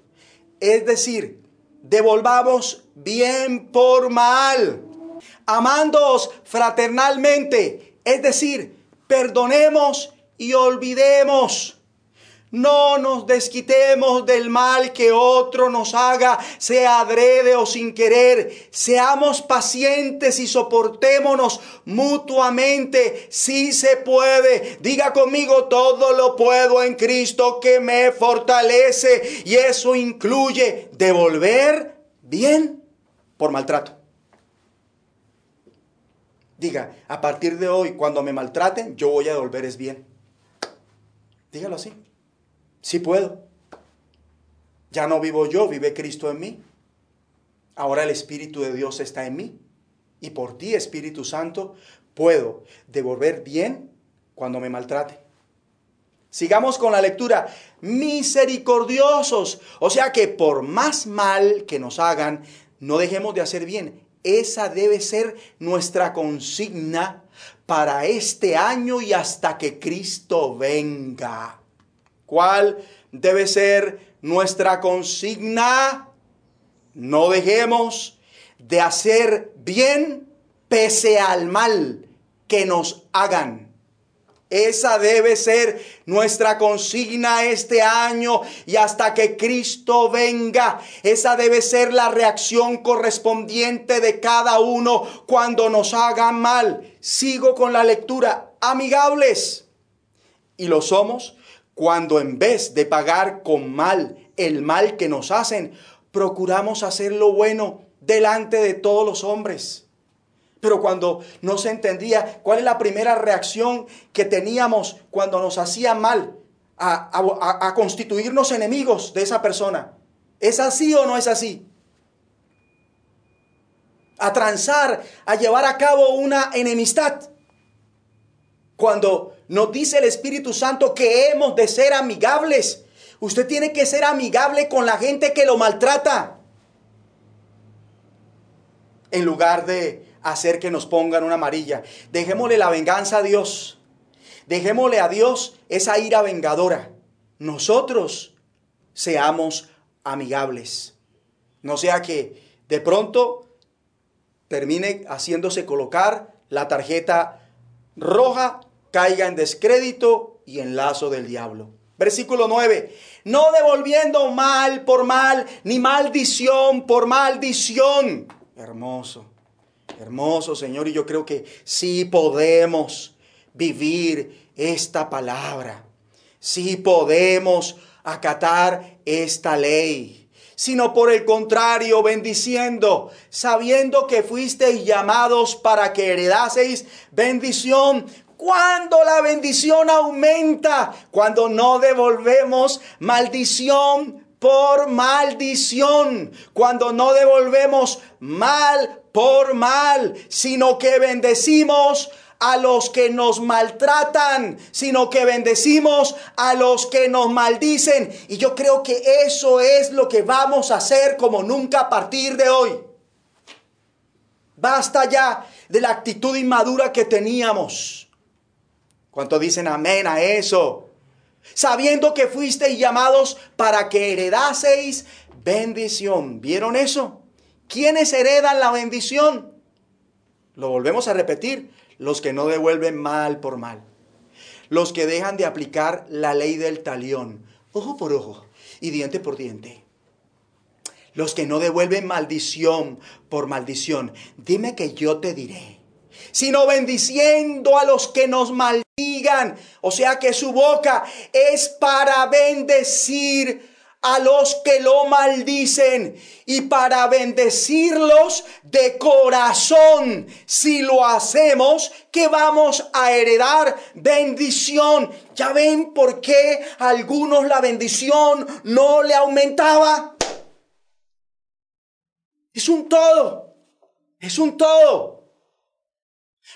es decir, devolvamos bien por mal. Amándoos fraternalmente, es decir, perdonemos y olvidemos. No nos desquitemos del mal que otro nos haga, sea adrede o sin querer. Seamos pacientes y soportémonos mutuamente si se puede. Diga conmigo, todo lo puedo en Cristo que me fortalece. Y eso incluye devolver bien por maltrato. Diga, a partir de hoy, cuando me maltraten, yo voy a devolver es bien. Dígalo así. Sí puedo. Ya no vivo yo, vive Cristo en mí. Ahora el Espíritu de Dios está en mí. Y por ti, Espíritu Santo, puedo devolver bien cuando me maltrate. Sigamos con la lectura. Misericordiosos. O sea que por más mal que nos hagan, no dejemos de hacer bien. Esa debe ser nuestra consigna para este año y hasta que Cristo venga. ¿Cuál debe ser nuestra consigna? No dejemos de hacer bien pese al mal que nos hagan. Esa debe ser nuestra consigna este año y hasta que Cristo venga. Esa debe ser la reacción correspondiente de cada uno cuando nos hagan mal. Sigo con la lectura. Amigables. Y lo somos cuando en vez de pagar con mal el mal que nos hacen, procuramos hacer lo bueno delante de todos los hombres. Pero cuando no se entendía cuál es la primera reacción que teníamos cuando nos hacía mal a, constituirnos enemigos de esa persona. ¿Es así o no es así? A transar, a llevar a cabo una enemistad. Cuando nos dice el Espíritu Santo que hemos de ser amigables, usted tiene que ser amigable con la gente que lo maltrata. En lugar de hacer que nos pongan una amarilla. Dejémosle la venganza a Dios. Dejémosle a Dios esa ira vengadora. Nosotros seamos amigables. No sea que de pronto termine haciéndose colocar la tarjeta roja, caiga en descrédito y en lazo del diablo. Versículo 9. No devolviendo mal por mal, ni maldición por maldición. Hermoso. Hermoso, Señor, y yo creo que sí podemos vivir esta palabra. Sí podemos acatar esta ley, sino por el contrario, bendiciendo, sabiendo que fuisteis llamados para que heredaseis bendición. Cuando la bendición aumenta, cuando no devolvemos maldición por maldición, cuando no devolvemos mal por mal, sino que bendecimos a los que nos maltratan, sino que bendecimos a los que nos maldicen. Y yo creo que eso es lo que vamos a hacer como nunca a partir de hoy. Basta ya de la actitud inmadura que teníamos. ¿Cuánto dicen amén a eso? Sabiendo que fuisteis llamados para que heredaseis bendición. ¿Vieron eso? ¿Quiénes heredan la bendición? Lo volvemos a repetir, los que no devuelven mal por mal. Los que dejan de aplicar la ley del talión, ojo por ojo y diente por diente. Los que no devuelven maldición por maldición. Dime que yo te diré. Sino bendiciendo a los que nos maldigan. O sea que su boca es para bendecir a los que lo maldicen y para bendecirlos de corazón. Si lo hacemos, que vamos a heredar bendición. ¿Ya ven por qué a algunos la bendición no le aumentaba? Es un todo. Es un todo.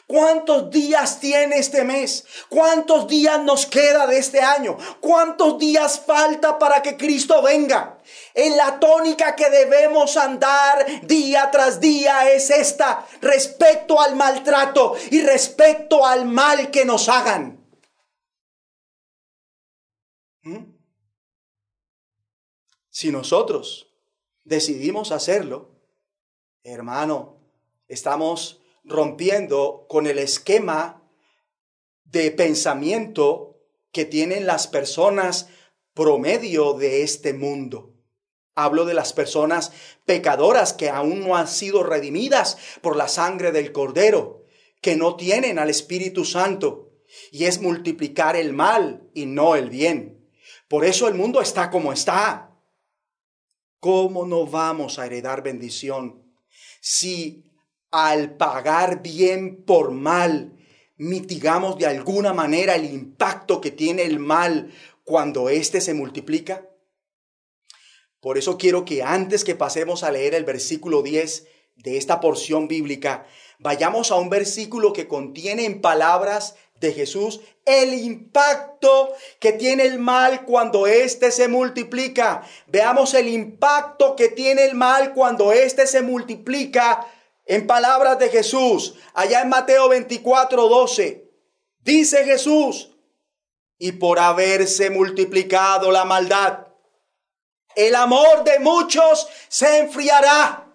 ¿Cuántos días tiene este mes? ¿Cuántos días nos queda de este año? ¿Cuántos días falta para que Cristo venga? En la tónica que debemos andar día tras día es esta respecto al maltrato y respecto al mal que nos hagan. ¿Mm? Si nosotros decidimos hacerlo, hermano, estamos rompiendo con el esquema de pensamiento que tienen las personas promedio de este mundo. Hablo de las personas pecadoras que aún no han sido redimidas por la sangre del Cordero, que no tienen al Espíritu Santo, y es multiplicar el mal y no el bien. Por eso el mundo está como está. ¿Cómo no vamos a heredar bendición si al pagar bien por mal, mitigamos de alguna manera el impacto que tiene el mal cuando éste se multiplica? Por eso quiero que antes que pasemos a leer el versículo 10, de esta porción bíblica, vayamos a un versículo que contiene en palabras de Jesús el impacto que tiene el mal cuando éste se multiplica. Veamos el impacto que tiene el mal cuando éste se multiplica en palabras de Jesús. Allá en Mateo 24, 12. Dice Jesús, y por haberse multiplicado la maldad, el amor de muchos se enfriará.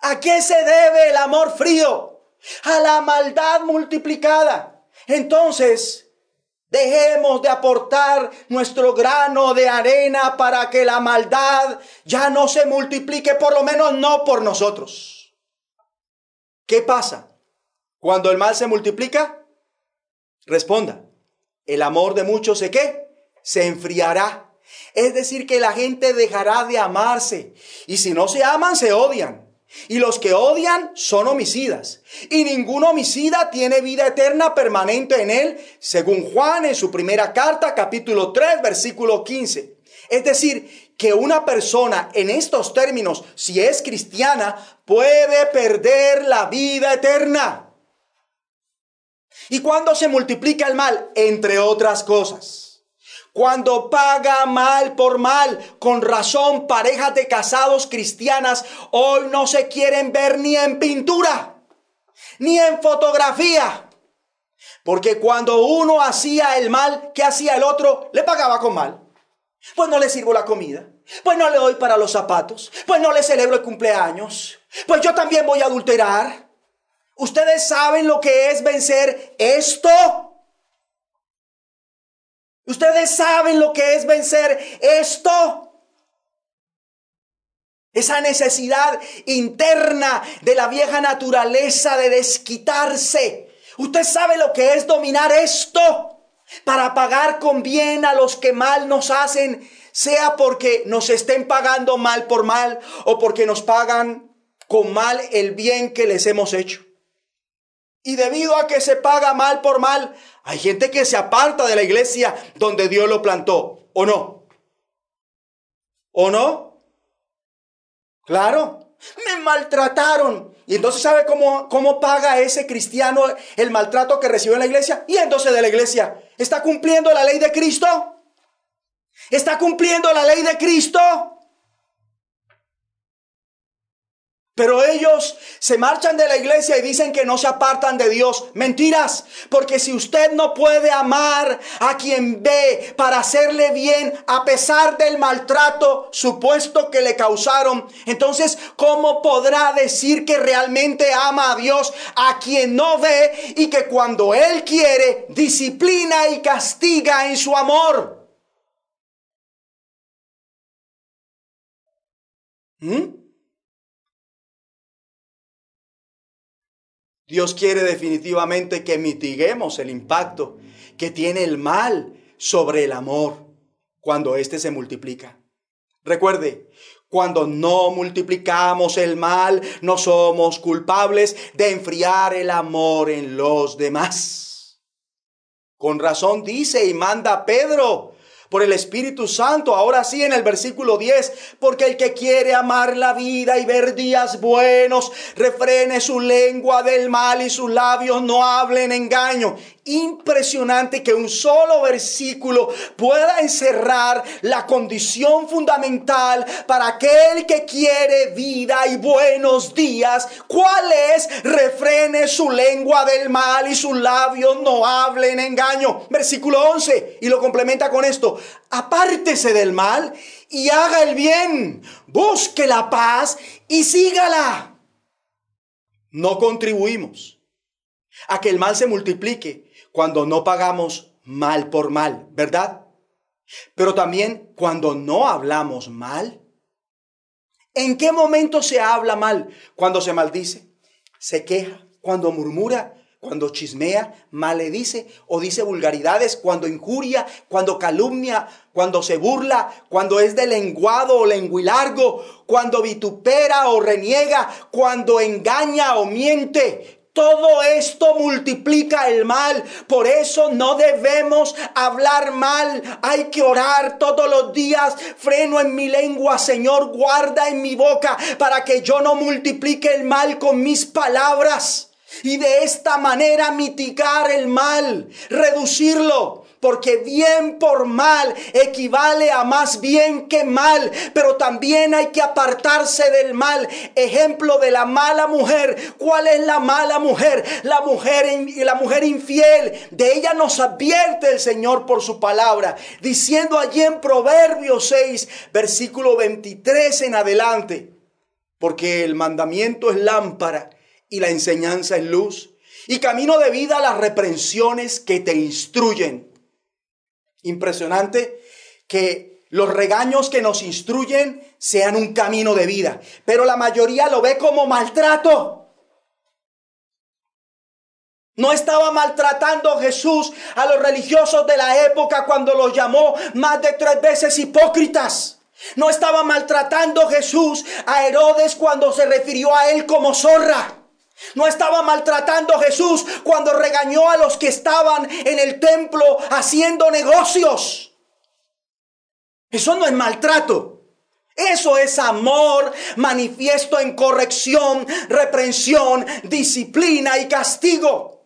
¿A qué se debe el amor frío? A la maldad multiplicada. Entonces, dejemos de aportar nuestro grano de arena para que la maldad ya no se multiplique, por lo menos no por nosotros. ¿Qué pasa? Cuando el mal se multiplica, responda, el amor de muchos se qué? Se enfriará. Es decir, que la gente dejará de amarse. Y si no se aman, se odian. Y los que odian son homicidas. Y ningún homicida tiene vida eterna permanente en él, según Juan en su primera carta, capítulo 3, versículo 15. Es decir, que una persona en estos términos, si es cristiana, puede perder la vida eterna. ¿Y cuando se multiplica el mal? Entre otras cosas cuando paga mal por mal. Con razón, parejas de casados cristianas hoy no se quieren ver ni en pintura, ni en fotografía. Porque cuando uno hacía el mal, ¿qué hacía el otro? Le pagaba con mal. Pues no le sirvo la comida. Pues no le doy para los zapatos. Pues no le celebro el cumpleaños. Pues yo también voy a adulterar. ¿Ustedes saben lo que es vencer esto? Ustedes saben lo que es vencer esto. Esa necesidad interna de la vieja naturaleza de desquitarse. Usted sabe lo que es dominar esto para pagar con bien a los que mal nos hacen, sea porque nos estén pagando mal por mal o porque nos pagan con mal el bien que les hemos hecho. Y debido a que se paga mal por mal, hay gente que se aparta de la iglesia donde Dios lo plantó, ¿o no? ¿O no? Claro, me maltrataron. Y entonces, ¿sabe cómo, cómo paga ese cristiano el maltrato que recibió en la iglesia? Y entonces de la iglesia, ¿está cumpliendo la ley de Cristo? ¿Está cumpliendo la ley de Cristo? Pero ellos se marchan de la iglesia y dicen que no se apartan de Dios. Mentiras, porque si usted no puede amar a quien ve para hacerle bien a pesar del maltrato supuesto que le causaron, entonces ¿cómo podrá decir que realmente ama a Dios a quien no ve y que cuando Él quiere disciplina y castiga en su amor? ¿Mm? Dios quiere definitivamente que mitiguemos el impacto que tiene el mal sobre el amor cuando éste se multiplica. Recuerde, cuando no multiplicamos el mal, no somos culpables de enfriar el amor en los demás. Con razón dice y manda Pedro, por el Espíritu Santo. Ahora sí en el versículo 10, porque el que quiere amar la vida y ver días buenos, refrene su lengua del mal y sus labios no hablen engaño impresionante que un solo versículo pueda encerrar la condición fundamental para aquel que quiere vida y buenos días. ¿Cuál es? Refrene su lengua del mal y sus labios no hablen engaño. Versículo 11 y lo complementa con esto. Apártese del mal y haga el bien. Busque la paz y sígala. No contribuimos a que el mal se multiplique cuando no pagamos mal por mal, ¿verdad? Pero también cuando no hablamos mal. ¿En qué momento se habla mal? Cuando se maldice, se queja, cuando murmura, cuando chismea, maledice o dice vulgaridades, cuando injuria, cuando calumnia, cuando se burla, cuando es de lenguado o lenguilargo, cuando vitupera o reniega, cuando engaña o miente. Todo esto multiplica el mal. Por eso no debemos hablar mal. Hay que orar todos los días. Freno en mi lengua, Señor, guarda en mi boca para que yo no multiplique el mal con mis palabras. Y de esta manera mitigar el mal, reducirlo. Porque bien por mal equivale a más bien que mal, pero también hay que apartarse del mal. Ejemplo de la mala mujer. ¿Cuál es la mala mujer? La mujer la mujer infiel. De ella nos advierte el Señor por su palabra, diciendo allí en Proverbios 6, versículo 23 en adelante, porque el mandamiento es lámpara y la enseñanza es luz y camino de vida las reprensiones que te instruyen Impresionante que los regaños que nos instruyen sean un camino de vida, pero la mayoría lo ve como maltrato. No estaba maltratando Jesús a los religiosos de la época cuando los llamó más de tres veces hipócritas. No estaba maltratando Jesús a Herodes cuando se refirió a él como zorra. No estaba maltratando Jesús cuando regañó a los que estaban en el templo haciendo negocios. Eso no es maltrato. Eso es amor manifiesto en corrección, reprensión, disciplina y castigo.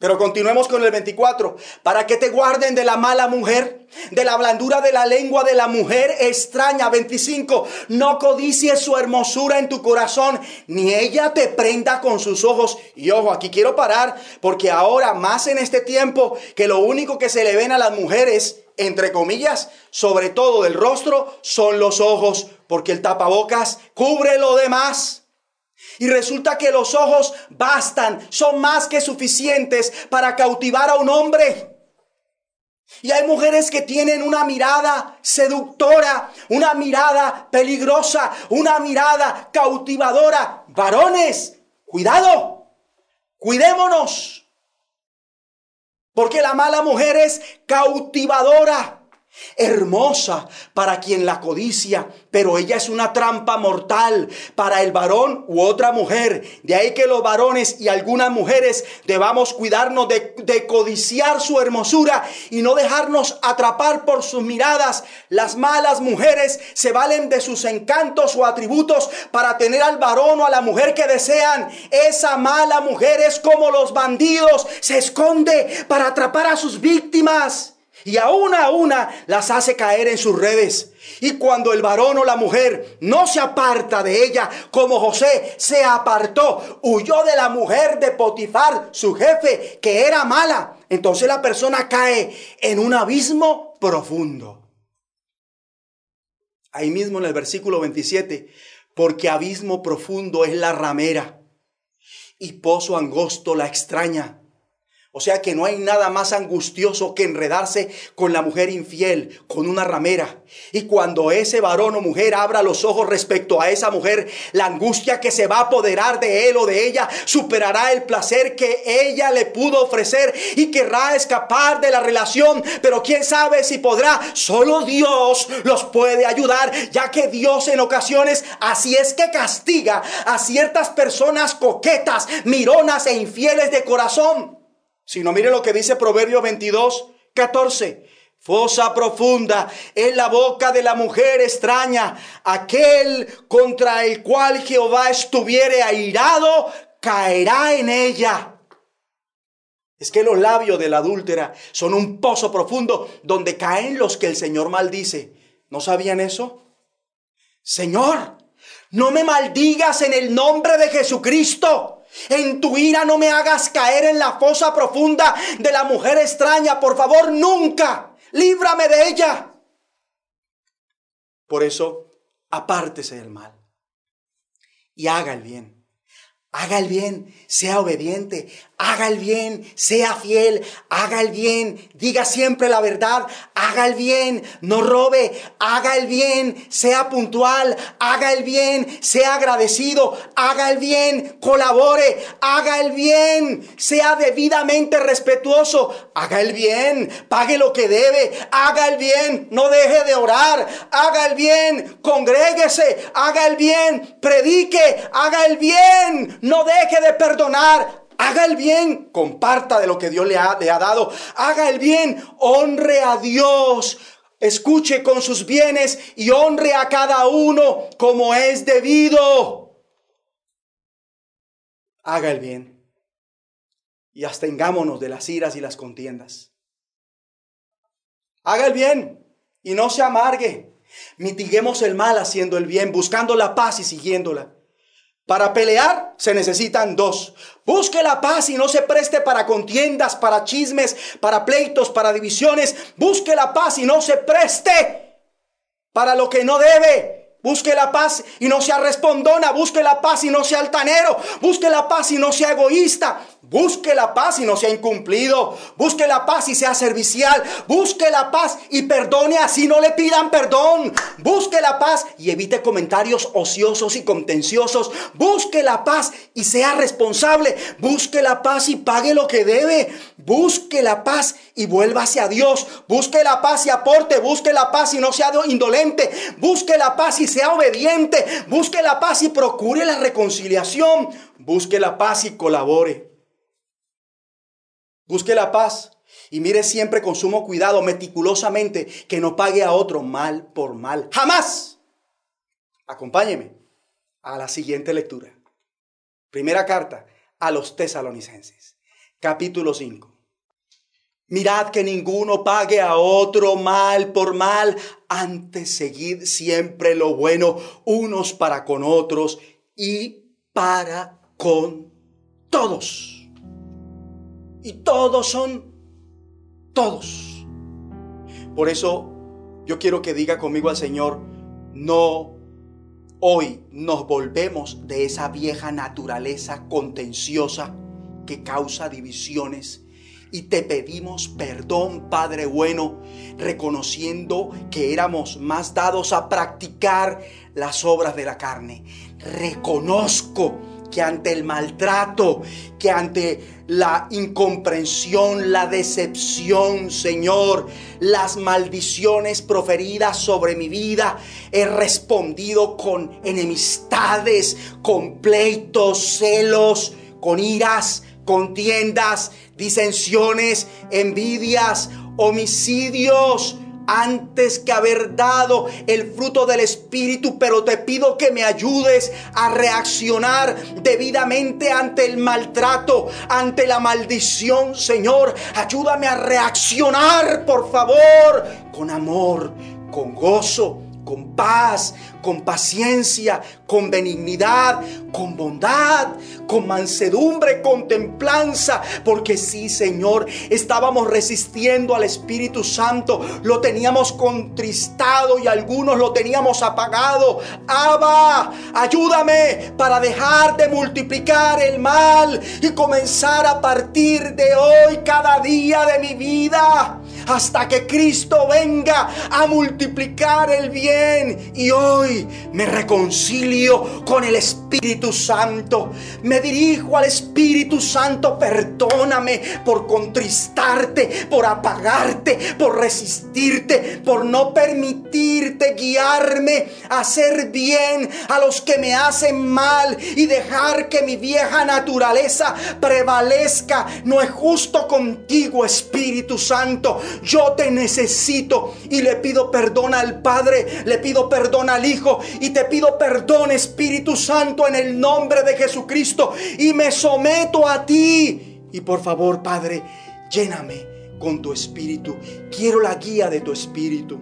Pero continuemos con el 24. Para que te guarden de la mala mujer, de la blandura de la lengua de la mujer extraña. 25. No codicies su hermosura en tu corazón, ni ella te prenda con sus ojos. Y ojo, aquí quiero parar, porque ahora, más en este tiempo, que lo único que se le ven a las mujeres, entre comillas, sobre todo del rostro, son los ojos, porque el tapabocas cubre lo demás. Y resulta que los ojos bastan, son más que suficientes para cautivar a un hombre. Y hay mujeres que tienen una mirada seductora, una mirada peligrosa, una mirada cautivadora. Varones, cuidado, cuidémonos. Porque la mala mujer es cautivadora hermosa para quien la codicia, pero ella es una trampa mortal para el varón u otra mujer. De ahí que los varones y algunas mujeres debamos cuidarnos de, de, codiciar su hermosura y no dejarnos atrapar por sus miradas. Las malas mujeres se valen de sus encantos o atributos para tener al varón o a la mujer que desean. Esa mala mujer es como los bandidos, se esconde para atrapar a sus víctimas y a una a una las hace caer en sus redes. Y cuando el varón o la mujer no se aparta de ella, como José se apartó, huyó de la mujer de Potifar, su jefe, que era mala, entonces la persona cae en un abismo profundo. Ahí mismo en el versículo 27, porque abismo profundo es la ramera y pozo angosto la extraña o sea que no hay nada más angustioso que enredarse con la mujer infiel, con una ramera. Y cuando ese varón o mujer abra los ojos respecto a esa mujer, la angustia que se va a apoderar de él o de ella superará el placer que ella le pudo ofrecer y querrá escapar de la relación. Pero quién sabe si podrá. Solo Dios los puede ayudar, ya que Dios en ocasiones así es que castiga a ciertas personas coquetas, mironas e infieles de corazón. Si no, mire lo que dice Proverbio 22, 14. Fosa profunda en la boca de la mujer extraña. Aquel contra el cual Jehová estuviere airado, caerá en ella. Es que los labios de la adúltera son un pozo profundo donde caen los que el Señor maldice. ¿No sabían eso? Señor, no me maldigas en el nombre de Jesucristo. En tu ira no me hagas caer en la fosa profunda de la mujer extraña. Por favor, nunca. Líbrame de ella. Por eso, apártese del mal y haga el bien. Haga el bien, sea obediente, haga el bien, sea fiel, haga el bien, diga siempre la verdad, haga el bien, no robe, haga el bien, sea puntual, haga el bien, sea agradecido, haga el bien, colabore, haga el bien, sea debidamente respetuoso, haga el bien, pague lo que debe, haga el bien, no deje de orar, haga el bien, congréguese, haga el bien, predique, haga el bien no deje de perdonar. Haga el bien, comparta de lo que Dios le ha, dado. Haga el bien, honre a Dios. Escuche con sus bienes y honre a cada uno como es debido. Haga el bien y abstengámonos de las iras y las contiendas. Haga el bien y no se amargue. Mitiguemos el mal haciendo el bien, buscando la paz y siguiéndola. Para pelear se necesitan dos. Busque la paz y no se preste para contiendas, para chismes, para pleitos, para divisiones. Busque la paz y no se preste para lo que no debe. Busque la paz y no sea respondona. Busque la paz y no sea altanero. Busque la paz y no sea egoísta. Busque la paz y no sea incumplido. Busque la paz y sea servicial. Busque la paz y perdone así no le pidan perdón. Busque la paz y evite comentarios ociosos y contenciosos. Busque la paz y sea responsable. Busque la paz y pague lo que debe. Busque la paz y vuelva hacia Dios. Busque la paz y aporte. Busque la paz y no sea indolente. Busque la paz y sea obediente. Busque la paz y procure la reconciliación. Busque la paz y colabore. Busque la paz y mire siempre con sumo cuidado, meticulosamente, que no pague a otro mal por mal. Jamás. Acompáñeme a la siguiente lectura. Primera carta a los tesalonicenses, capítulo 5. Mirad que ninguno pague a otro mal por mal, antes seguid siempre lo bueno unos para con otros y para con todos. Y todos son todos. Por eso yo quiero que diga conmigo al Señor, no hoy nos volvemos de esa vieja naturaleza contenciosa que causa divisiones. Y te pedimos perdón, Padre bueno, reconociendo que éramos más dados a practicar las obras de la carne. Reconozco que ante el maltrato, que ante la incomprensión, la decepción, Señor, las maldiciones proferidas sobre mi vida, he respondido con enemistades, con pleitos, celos, con iras, contiendas, disensiones, envidias, homicidios, antes que haber dado el fruto del Espíritu, pero te pido que me ayudes a reaccionar debidamente ante el maltrato, ante la maldición, Señor. Ayúdame a reaccionar, por favor, con amor, con gozo con paz, con paciencia, con benignidad, con bondad, con mansedumbre, con templanza. Porque sí, Señor, estábamos resistiendo al Espíritu Santo, lo teníamos contristado y algunos lo teníamos apagado. Abba, ayúdame para dejar de multiplicar el mal y comenzar a partir de hoy cada día de mi vida hasta que Cristo venga a multiplicar el bien. Y hoy me reconcilio con el Espíritu Santo. Me dirijo al Espíritu Santo. Perdóname por contristarte, por apagarte, por resistirte, por no permitirte guiarme a hacer bien a los que me hacen mal y dejar que mi vieja naturaleza prevalezca. No es justo contigo, Espíritu Santo. Yo te necesito y le pido perdón al Padre, le pido perdón al Hijo y te pido perdón Espíritu Santo en el nombre de Jesucristo y me someto a ti. Y por favor, Padre, lléname con tu espíritu. Quiero la guía de tu espíritu.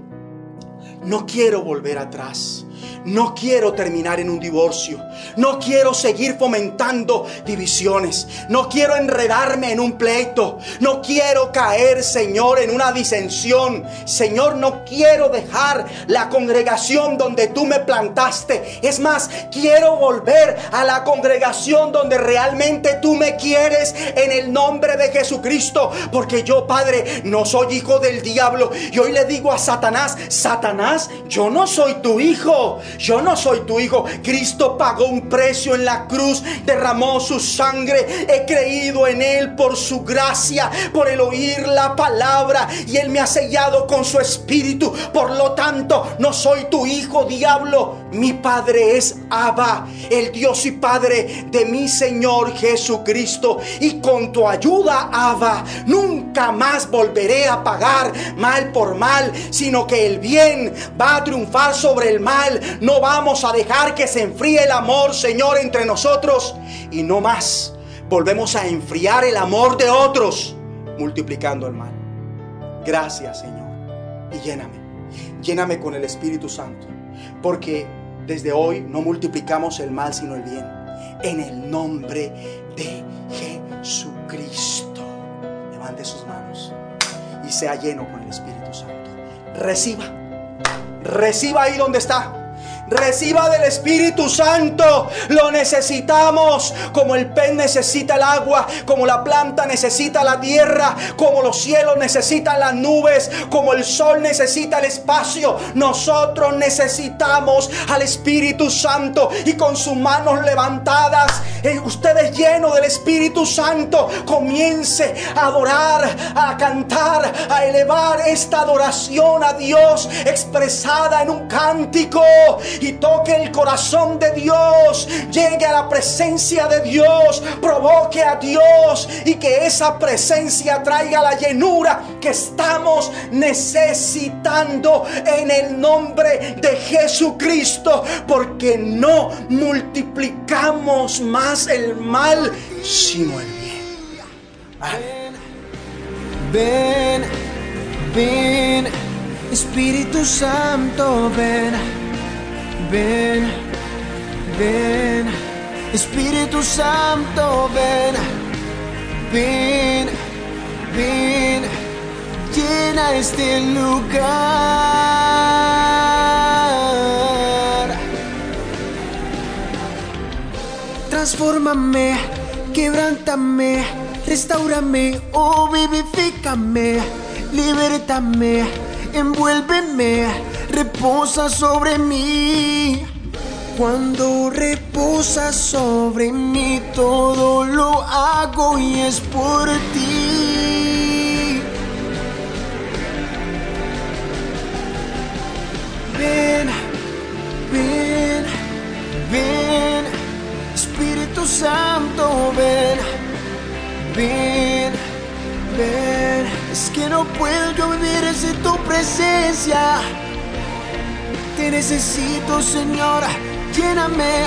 No quiero volver atrás. No quiero terminar en un divorcio. No quiero seguir fomentando divisiones. No quiero enredarme en un pleito. No quiero caer, Señor, en una disensión. Señor, no quiero dejar la congregación donde tú me plantaste. Es más, quiero volver a la congregación donde realmente tú me quieres en el nombre de Jesucristo. Porque yo, Padre, no soy hijo del diablo. Y hoy le digo a Satanás, Satanás, yo no soy tu hijo, yo no soy tu hijo. Cristo pagó un precio en la cruz, derramó su sangre, he creído en Él por su gracia, por el oír la palabra y Él me ha sellado con su espíritu. Por lo tanto, no soy tu hijo, diablo. Mi Padre es Abba, el Dios y Padre de mi Señor Jesucristo. Y con tu ayuda, Abba, nunca más volveré a pagar mal por mal, sino que el bien va a triunfar sobre el mal. No vamos a dejar que se enfríe el amor, Señor, entre nosotros. Y no más volvemos a enfriar el amor de otros, multiplicando el mal. Gracias, Señor. Y lléname. Lléname con el Espíritu Santo. Porque desde hoy no multiplicamos el mal, sino el bien. En el nombre de Jesucristo. Levante sus manos y sea lleno con el Espíritu Santo. Reciba. Reciba ahí donde está. Reciba del Espíritu Santo. Lo necesitamos como el pez necesita el agua, como la planta necesita la tierra, como los cielos necesitan las nubes, como el sol necesita el espacio. Nosotros necesitamos al Espíritu Santo y con sus manos levantadas, eh, usted es lleno del Espíritu Santo. Comience a adorar, a cantar, a elevar esta adoración a Dios expresada en un cántico y toque el corazón de Dios, llegue a la presencia de Dios, provoque a Dios y que esa presencia traiga la llenura que estamos necesitando en el nombre de Jesucristo, porque no multiplicamos más el mal, sino el bien. Ven, ven, Espíritu Santo, ven, ven, ven, Espíritu Santo, ven, ven, ven, llena este lugar. Transfórmame, quebrántame, restaurame, oh vivifícame, libértame, envuélveme, reposa sobre mí. Cuando reposa sobre mí, todo lo hago y es por ti. Ven, ven, ven, Espíritu Santo, ven, ven, ven. Es que no puedo yo vivir sin tu presencia. Te necesito, Señor, lléname,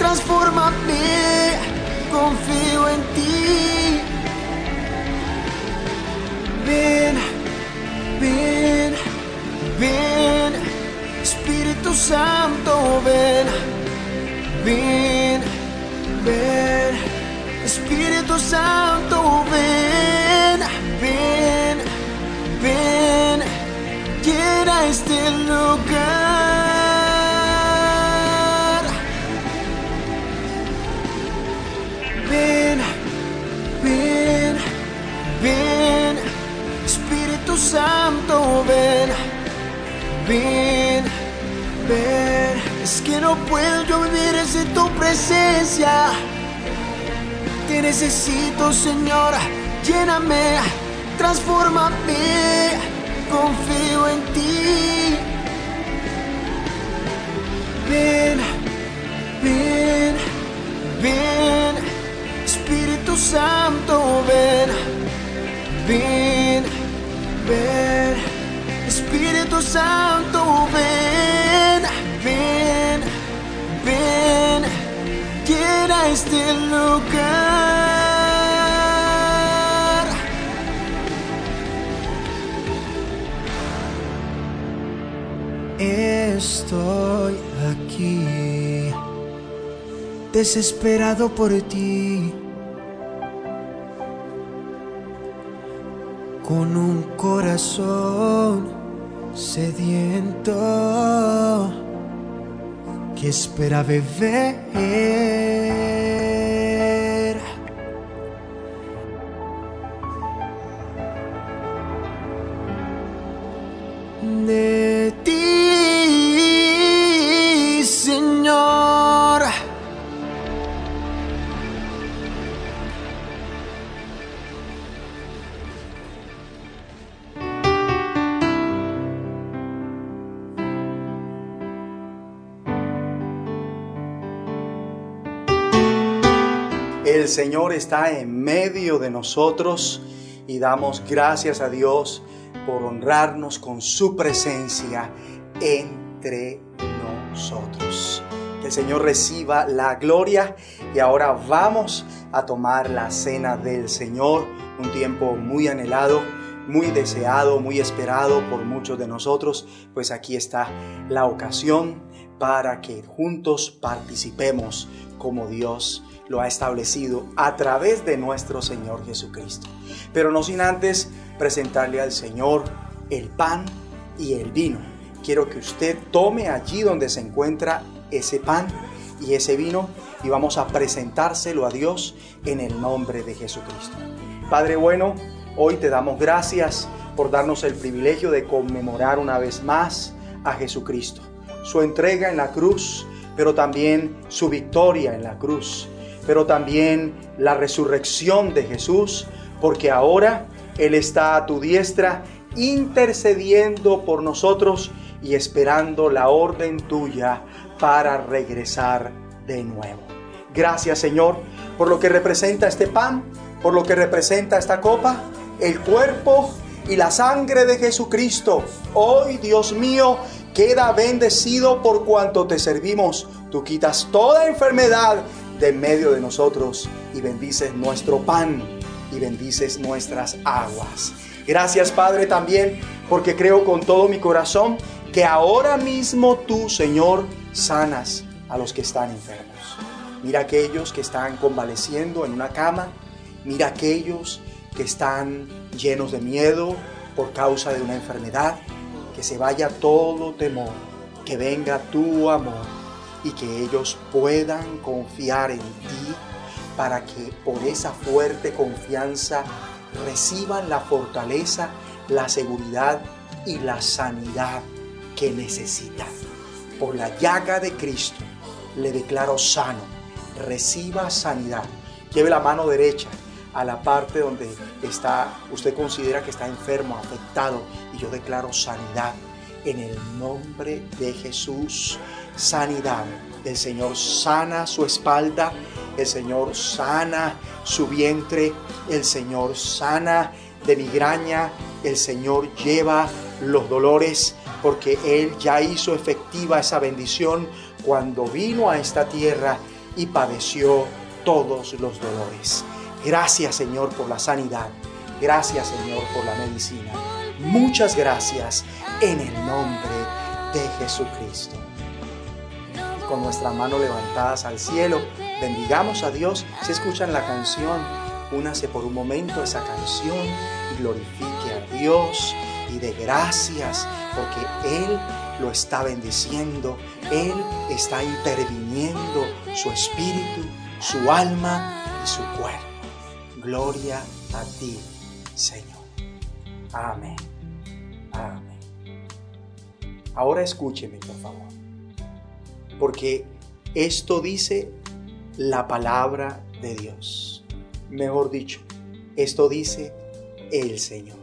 transfórmame, confío en ti. Ven, ven, ven, Espíritu Santo, ven, ven, ven, Espíritu Santo, ven, ven, ven, llena este lugar. Ven, ven, ven, Espíritu Santo, ven, ven, ven. Es que no puedo yo vivir sin tu presencia. Te necesito, Señor, lléname, transfórmame, confío en ti. Ven, ven, ven, Espíritu Santo, ven, ven, ven, Espíritu Santo, ven, ven, ven, llena este lugar. Estoy aquí, desesperado por ti, con un corazón sediento que espera beber. Señor está en medio de nosotros y damos gracias a Dios por honrarnos con su presencia entre nosotros. Que el Señor reciba la gloria y ahora vamos a tomar la cena del Señor, un tiempo muy anhelado, muy deseado, muy esperado por muchos de nosotros, pues aquí está la ocasión para que juntos participemos como Dios lo ha establecido a través de nuestro Señor Jesucristo. Pero no sin antes presentarle al Señor el pan y el vino. Quiero que usted tome allí donde se encuentra ese pan y ese vino y vamos a presentárselo a Dios en el nombre de Jesucristo. Padre bueno, hoy te damos gracias por darnos el privilegio de conmemorar una vez más a Jesucristo, su entrega en la cruz, pero también su victoria en la cruz pero también la resurrección de Jesús, porque ahora Él está a tu diestra intercediendo por nosotros y esperando la orden tuya para regresar de nuevo. Gracias Señor por lo que representa este pan, por lo que representa esta copa, el cuerpo y la sangre de Jesucristo. Hoy, Dios mío, queda bendecido por cuanto te servimos. Tú quitas toda enfermedad de medio de nosotros y bendices nuestro pan y bendices nuestras aguas. Gracias Padre también porque creo con todo mi corazón que ahora mismo tú Señor sanas a los que están enfermos. Mira aquellos que están convaleciendo en una cama, mira aquellos que están llenos de miedo por causa de una enfermedad, que se vaya todo temor, que venga tu amor y que ellos puedan confiar en ti para que por esa fuerte confianza reciban la fortaleza, la seguridad y la sanidad que necesitan. Por la llaga de Cristo le declaro sano, reciba sanidad. Lleve la mano derecha a la parte donde está, usted considera que está enfermo, afectado, y yo declaro sanidad en el nombre de Jesús sanidad. El Señor sana su espalda, el Señor sana su vientre, el Señor sana de migraña, el Señor lleva los dolores porque Él ya hizo efectiva esa bendición cuando vino a esta tierra y padeció todos los dolores. Gracias Señor por la sanidad. Gracias Señor por la medicina. Muchas gracias en el nombre de Jesucristo con nuestra mano levantadas al cielo, bendigamos a Dios. Si escuchan la canción, únase por un momento esa canción y glorifique a Dios y de gracias porque Él lo está bendiciendo, Él está interviniendo su espíritu, su alma y su cuerpo. Gloria a ti, Señor. Amén. Amén. Ahora escúcheme, por favor porque esto dice la palabra de Dios. Mejor dicho, esto dice el Señor.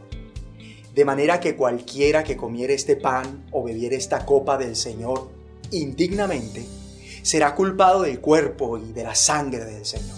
De manera que cualquiera que comiere este pan o bebiere esta copa del Señor indignamente, será culpado del cuerpo y de la sangre del Señor.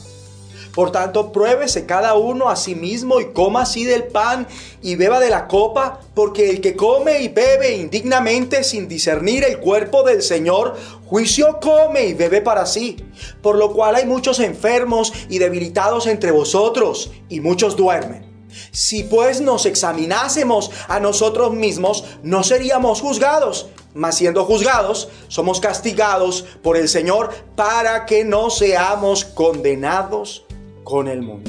Por tanto, pruébese cada uno a sí mismo y coma así del pan y beba de la copa, porque el que come y bebe indignamente sin discernir el cuerpo del Señor, juicio come y bebe para sí. Por lo cual hay muchos enfermos y debilitados entre vosotros, y muchos duermen. Si pues nos examinásemos a nosotros mismos, no seríamos juzgados, mas siendo juzgados, somos castigados por el Señor para que no seamos condenados con el mundo.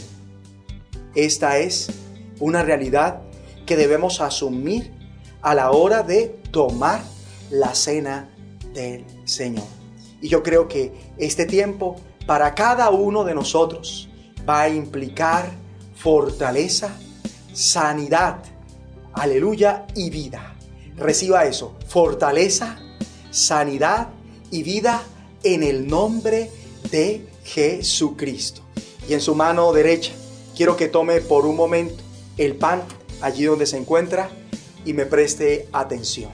Esta es una realidad que debemos asumir a la hora de tomar la cena del Señor. Y yo creo que este tiempo para cada uno de nosotros va a implicar fortaleza, sanidad, aleluya y vida. Reciba eso, fortaleza, sanidad y vida en el nombre de Jesucristo en su mano derecha quiero que tome por un momento el pan allí donde se encuentra y me preste atención.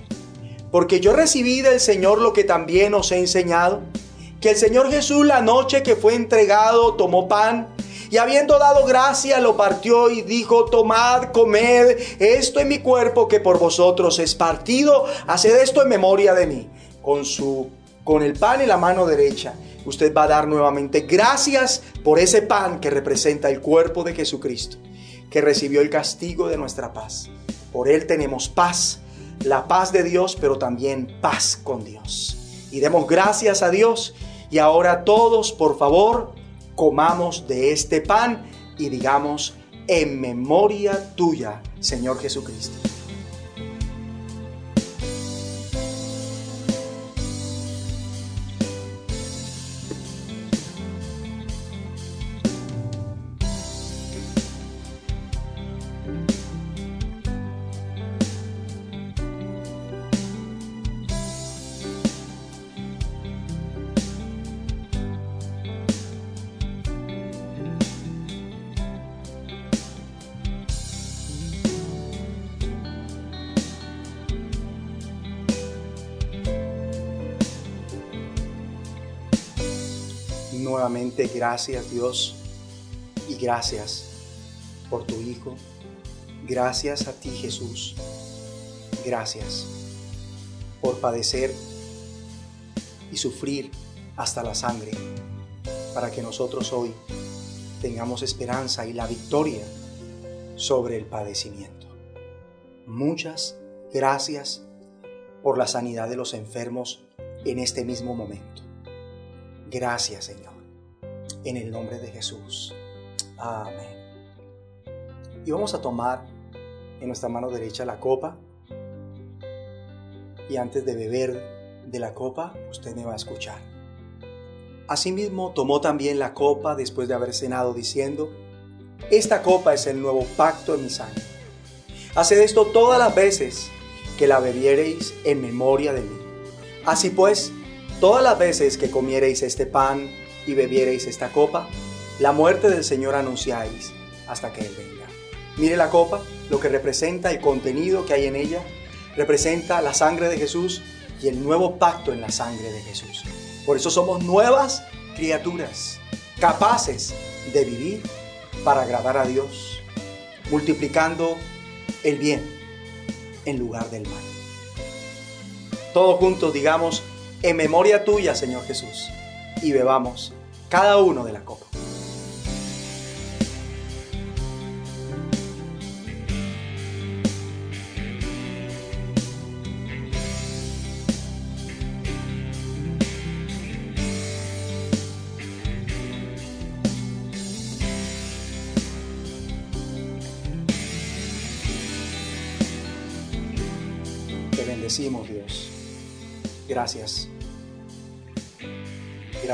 Porque yo recibí del Señor lo que también os he enseñado, que el Señor Jesús la noche que fue entregado tomó pan Y habiendo dado gracia, lo partió y dijo, tomad, comed, esto es mi cuerpo que por vosotros es partido, haced esto en memoria de mí. Con, su, con el pan en la mano derecha, usted va a dar nuevamente gracias por ese pan que representa el cuerpo de Jesucristo, que recibió el castigo de nuestra paz. Por él tenemos paz, la paz de Dios, pero también paz con Dios. Y demos gracias a Dios. Y ahora todos, por favor, comamos de este pan y digamos, en memoria tuya, Señor Jesucristo. Nuevamente, gracias Dios y gracias por tu Hijo. Gracias a ti Jesús. Gracias por padecer y sufrir hasta la sangre para que nosotros hoy tengamos esperanza y la victoria sobre el padecimiento. Muchas gracias por la sanidad de los enfermos en este mismo momento. Gracias Señor. En el nombre de Jesús. Amén. Y vamos a tomar en nuestra mano derecha la copa. Y antes de beber de la copa, usted me va a escuchar. Asimismo, tomó también la copa después de haber cenado, diciendo, Esta copa es el nuevo pacto en mi sangre. Haced esto todas las veces que la bebiereis en memoria de mí. Así pues, todas las veces que comiereis este pan y bebiereis esta copa, la muerte del Señor anunciáis hasta que Él venga. Mire la copa, lo que representa el contenido que hay en ella, representa la sangre de Jesús y el nuevo pacto en la sangre de Jesús. Por eso somos nuevas criaturas, capaces de vivir para agradar a Dios, multiplicando el bien en lugar del mal. Todos juntos digamos, en memoria tuya, Señor Jesús, y bebamos cada uno de la copa. Te bendecimos, Dios. Gracias.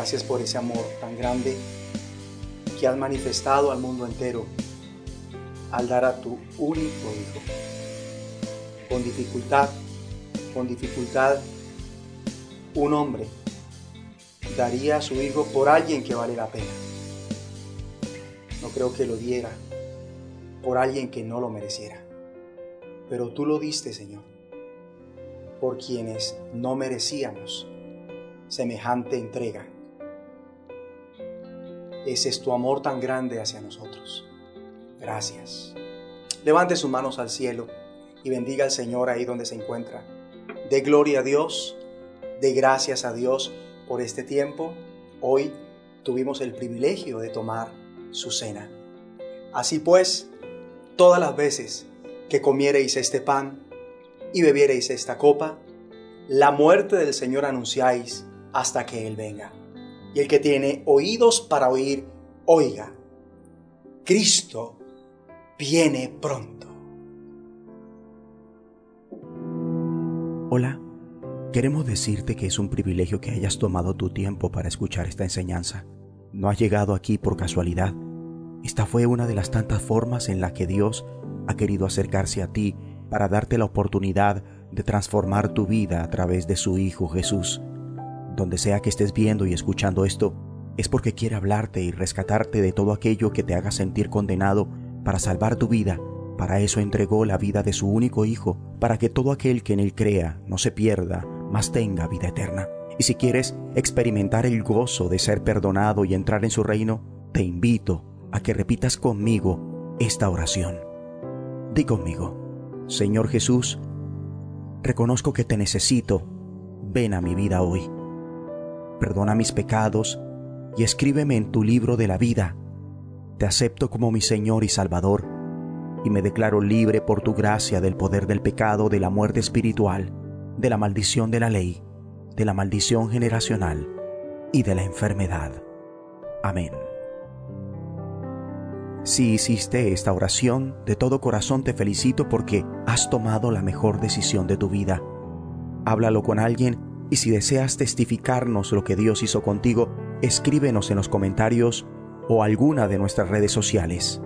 Gracias por ese amor tan grande que has manifestado al mundo entero al dar a tu único hijo. Con dificultad, con dificultad, un hombre daría a su hijo por alguien que vale la pena. No creo que lo diera por alguien que no lo mereciera. Pero tú lo diste, Señor, por quienes no merecíamos semejante entrega. Ese es tu amor tan grande hacia nosotros. Gracias. Levante sus manos al cielo y bendiga al Señor ahí donde se encuentra. De gloria a Dios, de gracias a Dios por este tiempo. Hoy tuvimos el privilegio de tomar su cena. Así pues, todas las veces que comiereis este pan y bebiereis esta copa, la muerte del Señor anunciáis hasta que Él venga. Y el que tiene oídos para oír, oiga. Cristo viene pronto. Hola, queremos decirte que es un privilegio que hayas tomado tu tiempo para escuchar esta enseñanza. No has llegado aquí por casualidad. Esta fue una de las tantas formas en las que Dios ha querido acercarse a ti para darte la oportunidad de transformar tu vida a través de su Hijo Jesús. Donde sea que estés viendo y escuchando esto, es porque quiere hablarte y rescatarte de todo aquello que te haga sentir condenado para salvar tu vida. Para eso entregó la vida de su único Hijo, para que todo aquel que en él crea no se pierda, mas tenga vida eterna. Y si quieres experimentar el gozo de ser perdonado y entrar en su reino, te invito a que repitas conmigo esta oración. Di conmigo, Señor Jesús, reconozco que te necesito, ven a mi vida hoy. Perdona mis pecados y escríbeme en tu libro de la vida. Te acepto como mi Señor y Salvador y me declaro libre por tu gracia del poder del pecado, de la muerte espiritual, de la maldición de la ley, de la maldición generacional y de la enfermedad. Amén. Si hiciste esta oración, de todo corazón te felicito porque has tomado la mejor decisión de tu vida. Háblalo con alguien y si deseas testificarnos lo que Dios hizo contigo, escríbenos en los comentarios o alguna de nuestras redes sociales.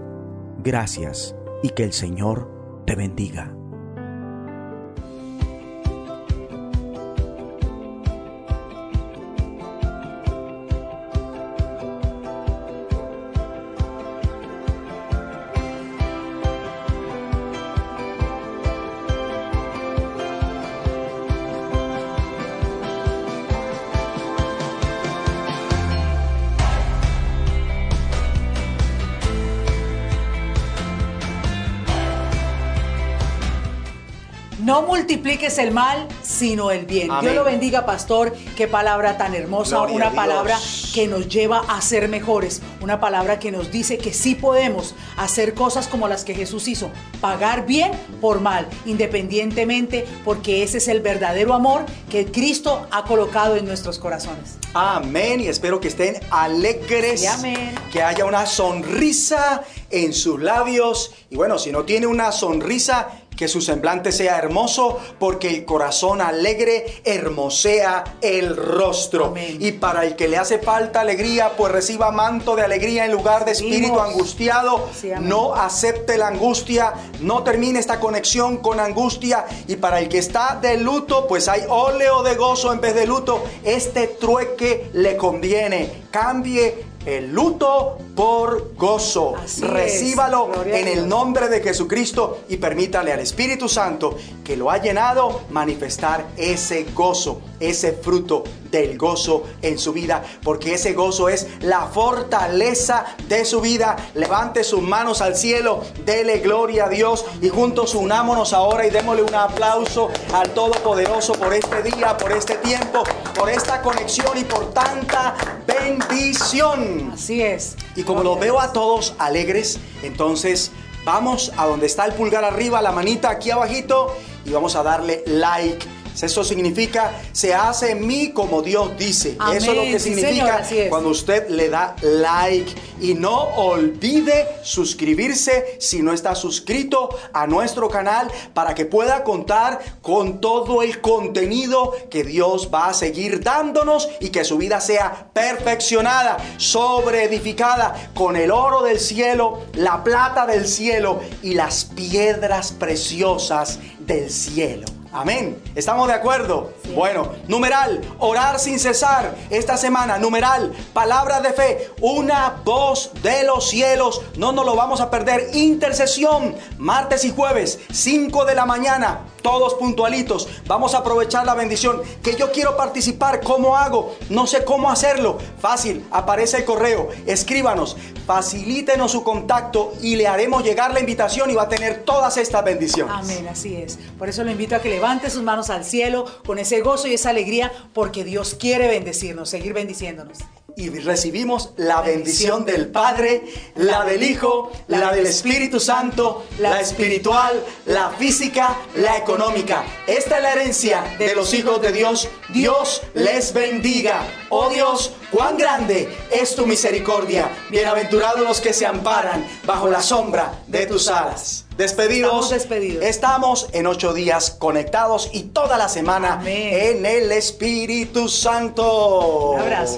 Gracias y que el Señor te bendiga. Multipliques el mal, sino el bien. Amén. Dios lo bendiga, pastor. Qué palabra tan hermosa, Gloria una palabra que nos lleva a ser mejores, una palabra que nos dice que sí podemos hacer cosas como las que Jesús hizo, pagar bien por mal, independientemente, porque ese es el verdadero amor que Cristo ha colocado en nuestros corazones. Amén. Y espero que estén alegres. Sí, amén. Que haya una sonrisa en sus labios. Y bueno, si no tiene una sonrisa, que su semblante sea hermoso, porque el corazón alegre hermosea el rostro. Amén. Y para el que le hace falta alegría, pues reciba manto de alegría en lugar de espíritu angustiado. Sí, no acepte la angustia, no termine esta conexión con angustia. Y para el que está de luto, pues hay óleo de gozo en vez de luto. Este trueque le conviene. Cambie el luto por gozo. Así. Recíbalo en el nombre de Jesucristo y permítale al Espíritu Santo que lo ha llenado manifestar ese gozo, ese fruto del gozo en su vida, porque ese gozo es la fortaleza de su vida. Levante sus manos al cielo, dele gloria a Dios y juntos unámonos ahora y démosle un aplauso al Todopoderoso por este día, por este tiempo, por esta conexión y por tanta bendición. Así es. Y como los veo a todos alegres, entonces vamos a donde está el pulgar arriba, la manita aquí abajito y vamos a darle like. Eso significa, se hace en mí como Dios dice. Amén, Eso es lo que sí, significa señor, cuando usted le da like. Y no olvide suscribirse si no está suscrito a nuestro canal para que pueda contar con todo el contenido que Dios va a seguir dándonos y que su vida sea perfeccionada, sobreedificada con el oro del cielo, la plata del cielo y las piedras preciosas del cielo. Amén. ¿Estamos de acuerdo? Bueno, numeral, orar sin cesar. Esta semana, numeral, palabra de fe, una voz de los cielos. No nos lo vamos a perder. Intercesión, martes y jueves, 5 de la mañana. Todos puntualitos. Vamos a aprovechar la bendición. Que yo quiero participar. ¿Cómo hago? No sé cómo hacerlo. Fácil. Aparece el correo. Escríbanos. Facilítenos su contacto y le haremos llegar la invitación y va a tener todas estas bendiciones. Amén, así es. Por eso lo invito a que levante sus manos al cielo con ese gozo y esa alegría, porque Dios quiere bendecirnos, seguir bendiciéndonos. Y recibimos la bendición del Padre, la del Hijo, la del Espíritu Santo, la espiritual, la física, la económica. Esta es la herencia de los hijos de Dios. Dios les bendiga. Oh Dios, cuán grande es tu misericordia. Bienaventurados los que se amparan bajo la sombra de tus alas. Despedidos. Estamos despedidos. Estamos en ocho días conectados y toda la semana Amén. en el Espíritu Santo. Un abrazo.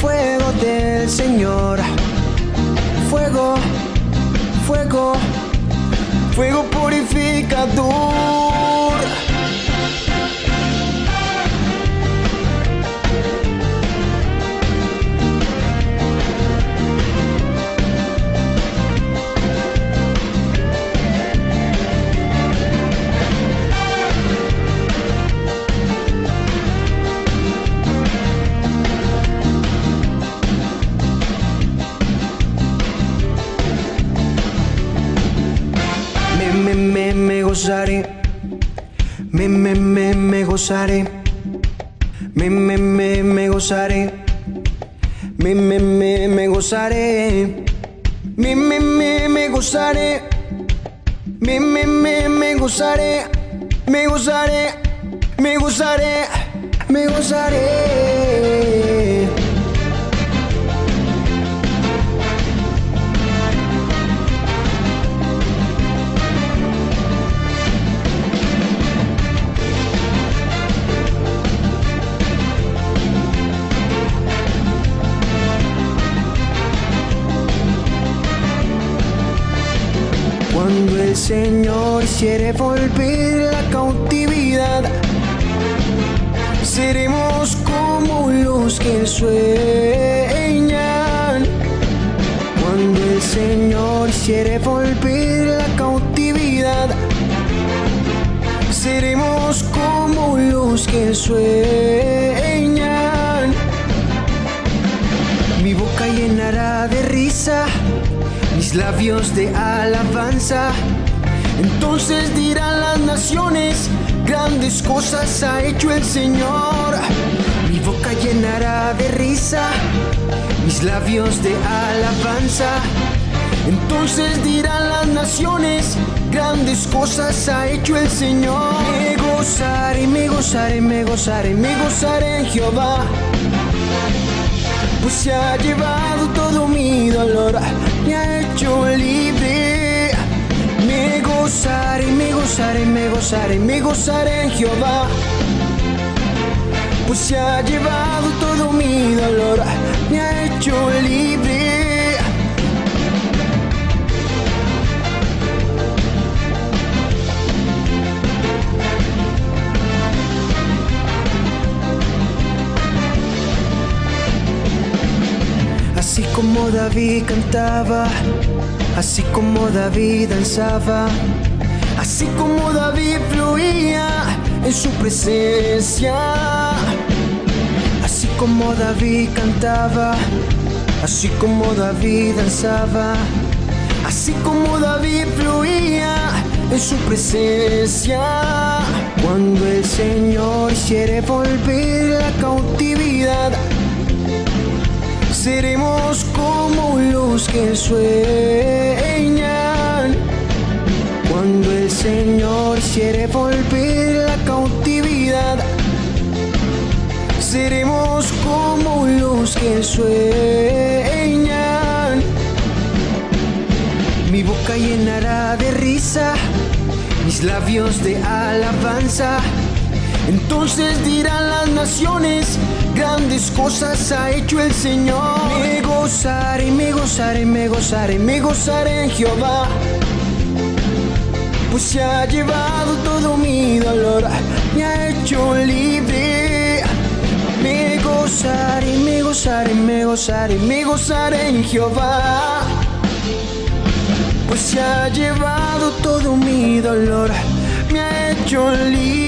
fuego del Señor. fuego, fuego, fuego purificador. Me, me, me, me gozaré. Me, me, me, me gozaré. Me, me, me, me gozaré. Me, me, me, me gozaré. Me, me, me, me gozaré. Me, me, me, me gozaré. Me gozaré. Me gozaré. Me gozaré. El Señor quiere volver la cautividad, seremos como los que sueñan. Cuando el Señor quiere volver la cautividad, seremos como los que sueñan. Mi boca llenará de risa, mis labios de alabanza. Entonces dirán las naciones, grandes cosas ha hecho el Señor. Mi boca llenará de risa, mis labios de alabanza. Entonces dirán las naciones, grandes cosas ha hecho el Señor. Me gozaré, me gozaré, me gozaré, me gozaré en Jehová pues se ha llevado todo mi dolor, me ha hecho libre. Gozaré, me gozaré, me gozaré, me gozaré en Jehová. Pues se ha llevado todo mi dolor, me ha hecho libre. Así como David cantaba, así como David danzaba, así como David fluía en su presencia. Así como David cantaba, así como David danzaba, así como David fluía en su presencia. Cuando el Señor quiere volver la cautividad, seremos como los que sueñan. Cuando el Señor quiere volver la cautividad, seremos como los que sueñan. Mi boca llenará de risa, mis labios de alabanza. Entonces dirán las naciones, grandes cosas ha hecho el Señor. Me gozaré, me gozaré, me gozaré, me gozaré en Jehová. Pues se ha llevado todo mi dolor, me ha hecho libre. Me gozaré, me gozaré, me gozaré, me gozaré en Jehová. Pues se ha llevado todo mi dolor, me ha hecho libre.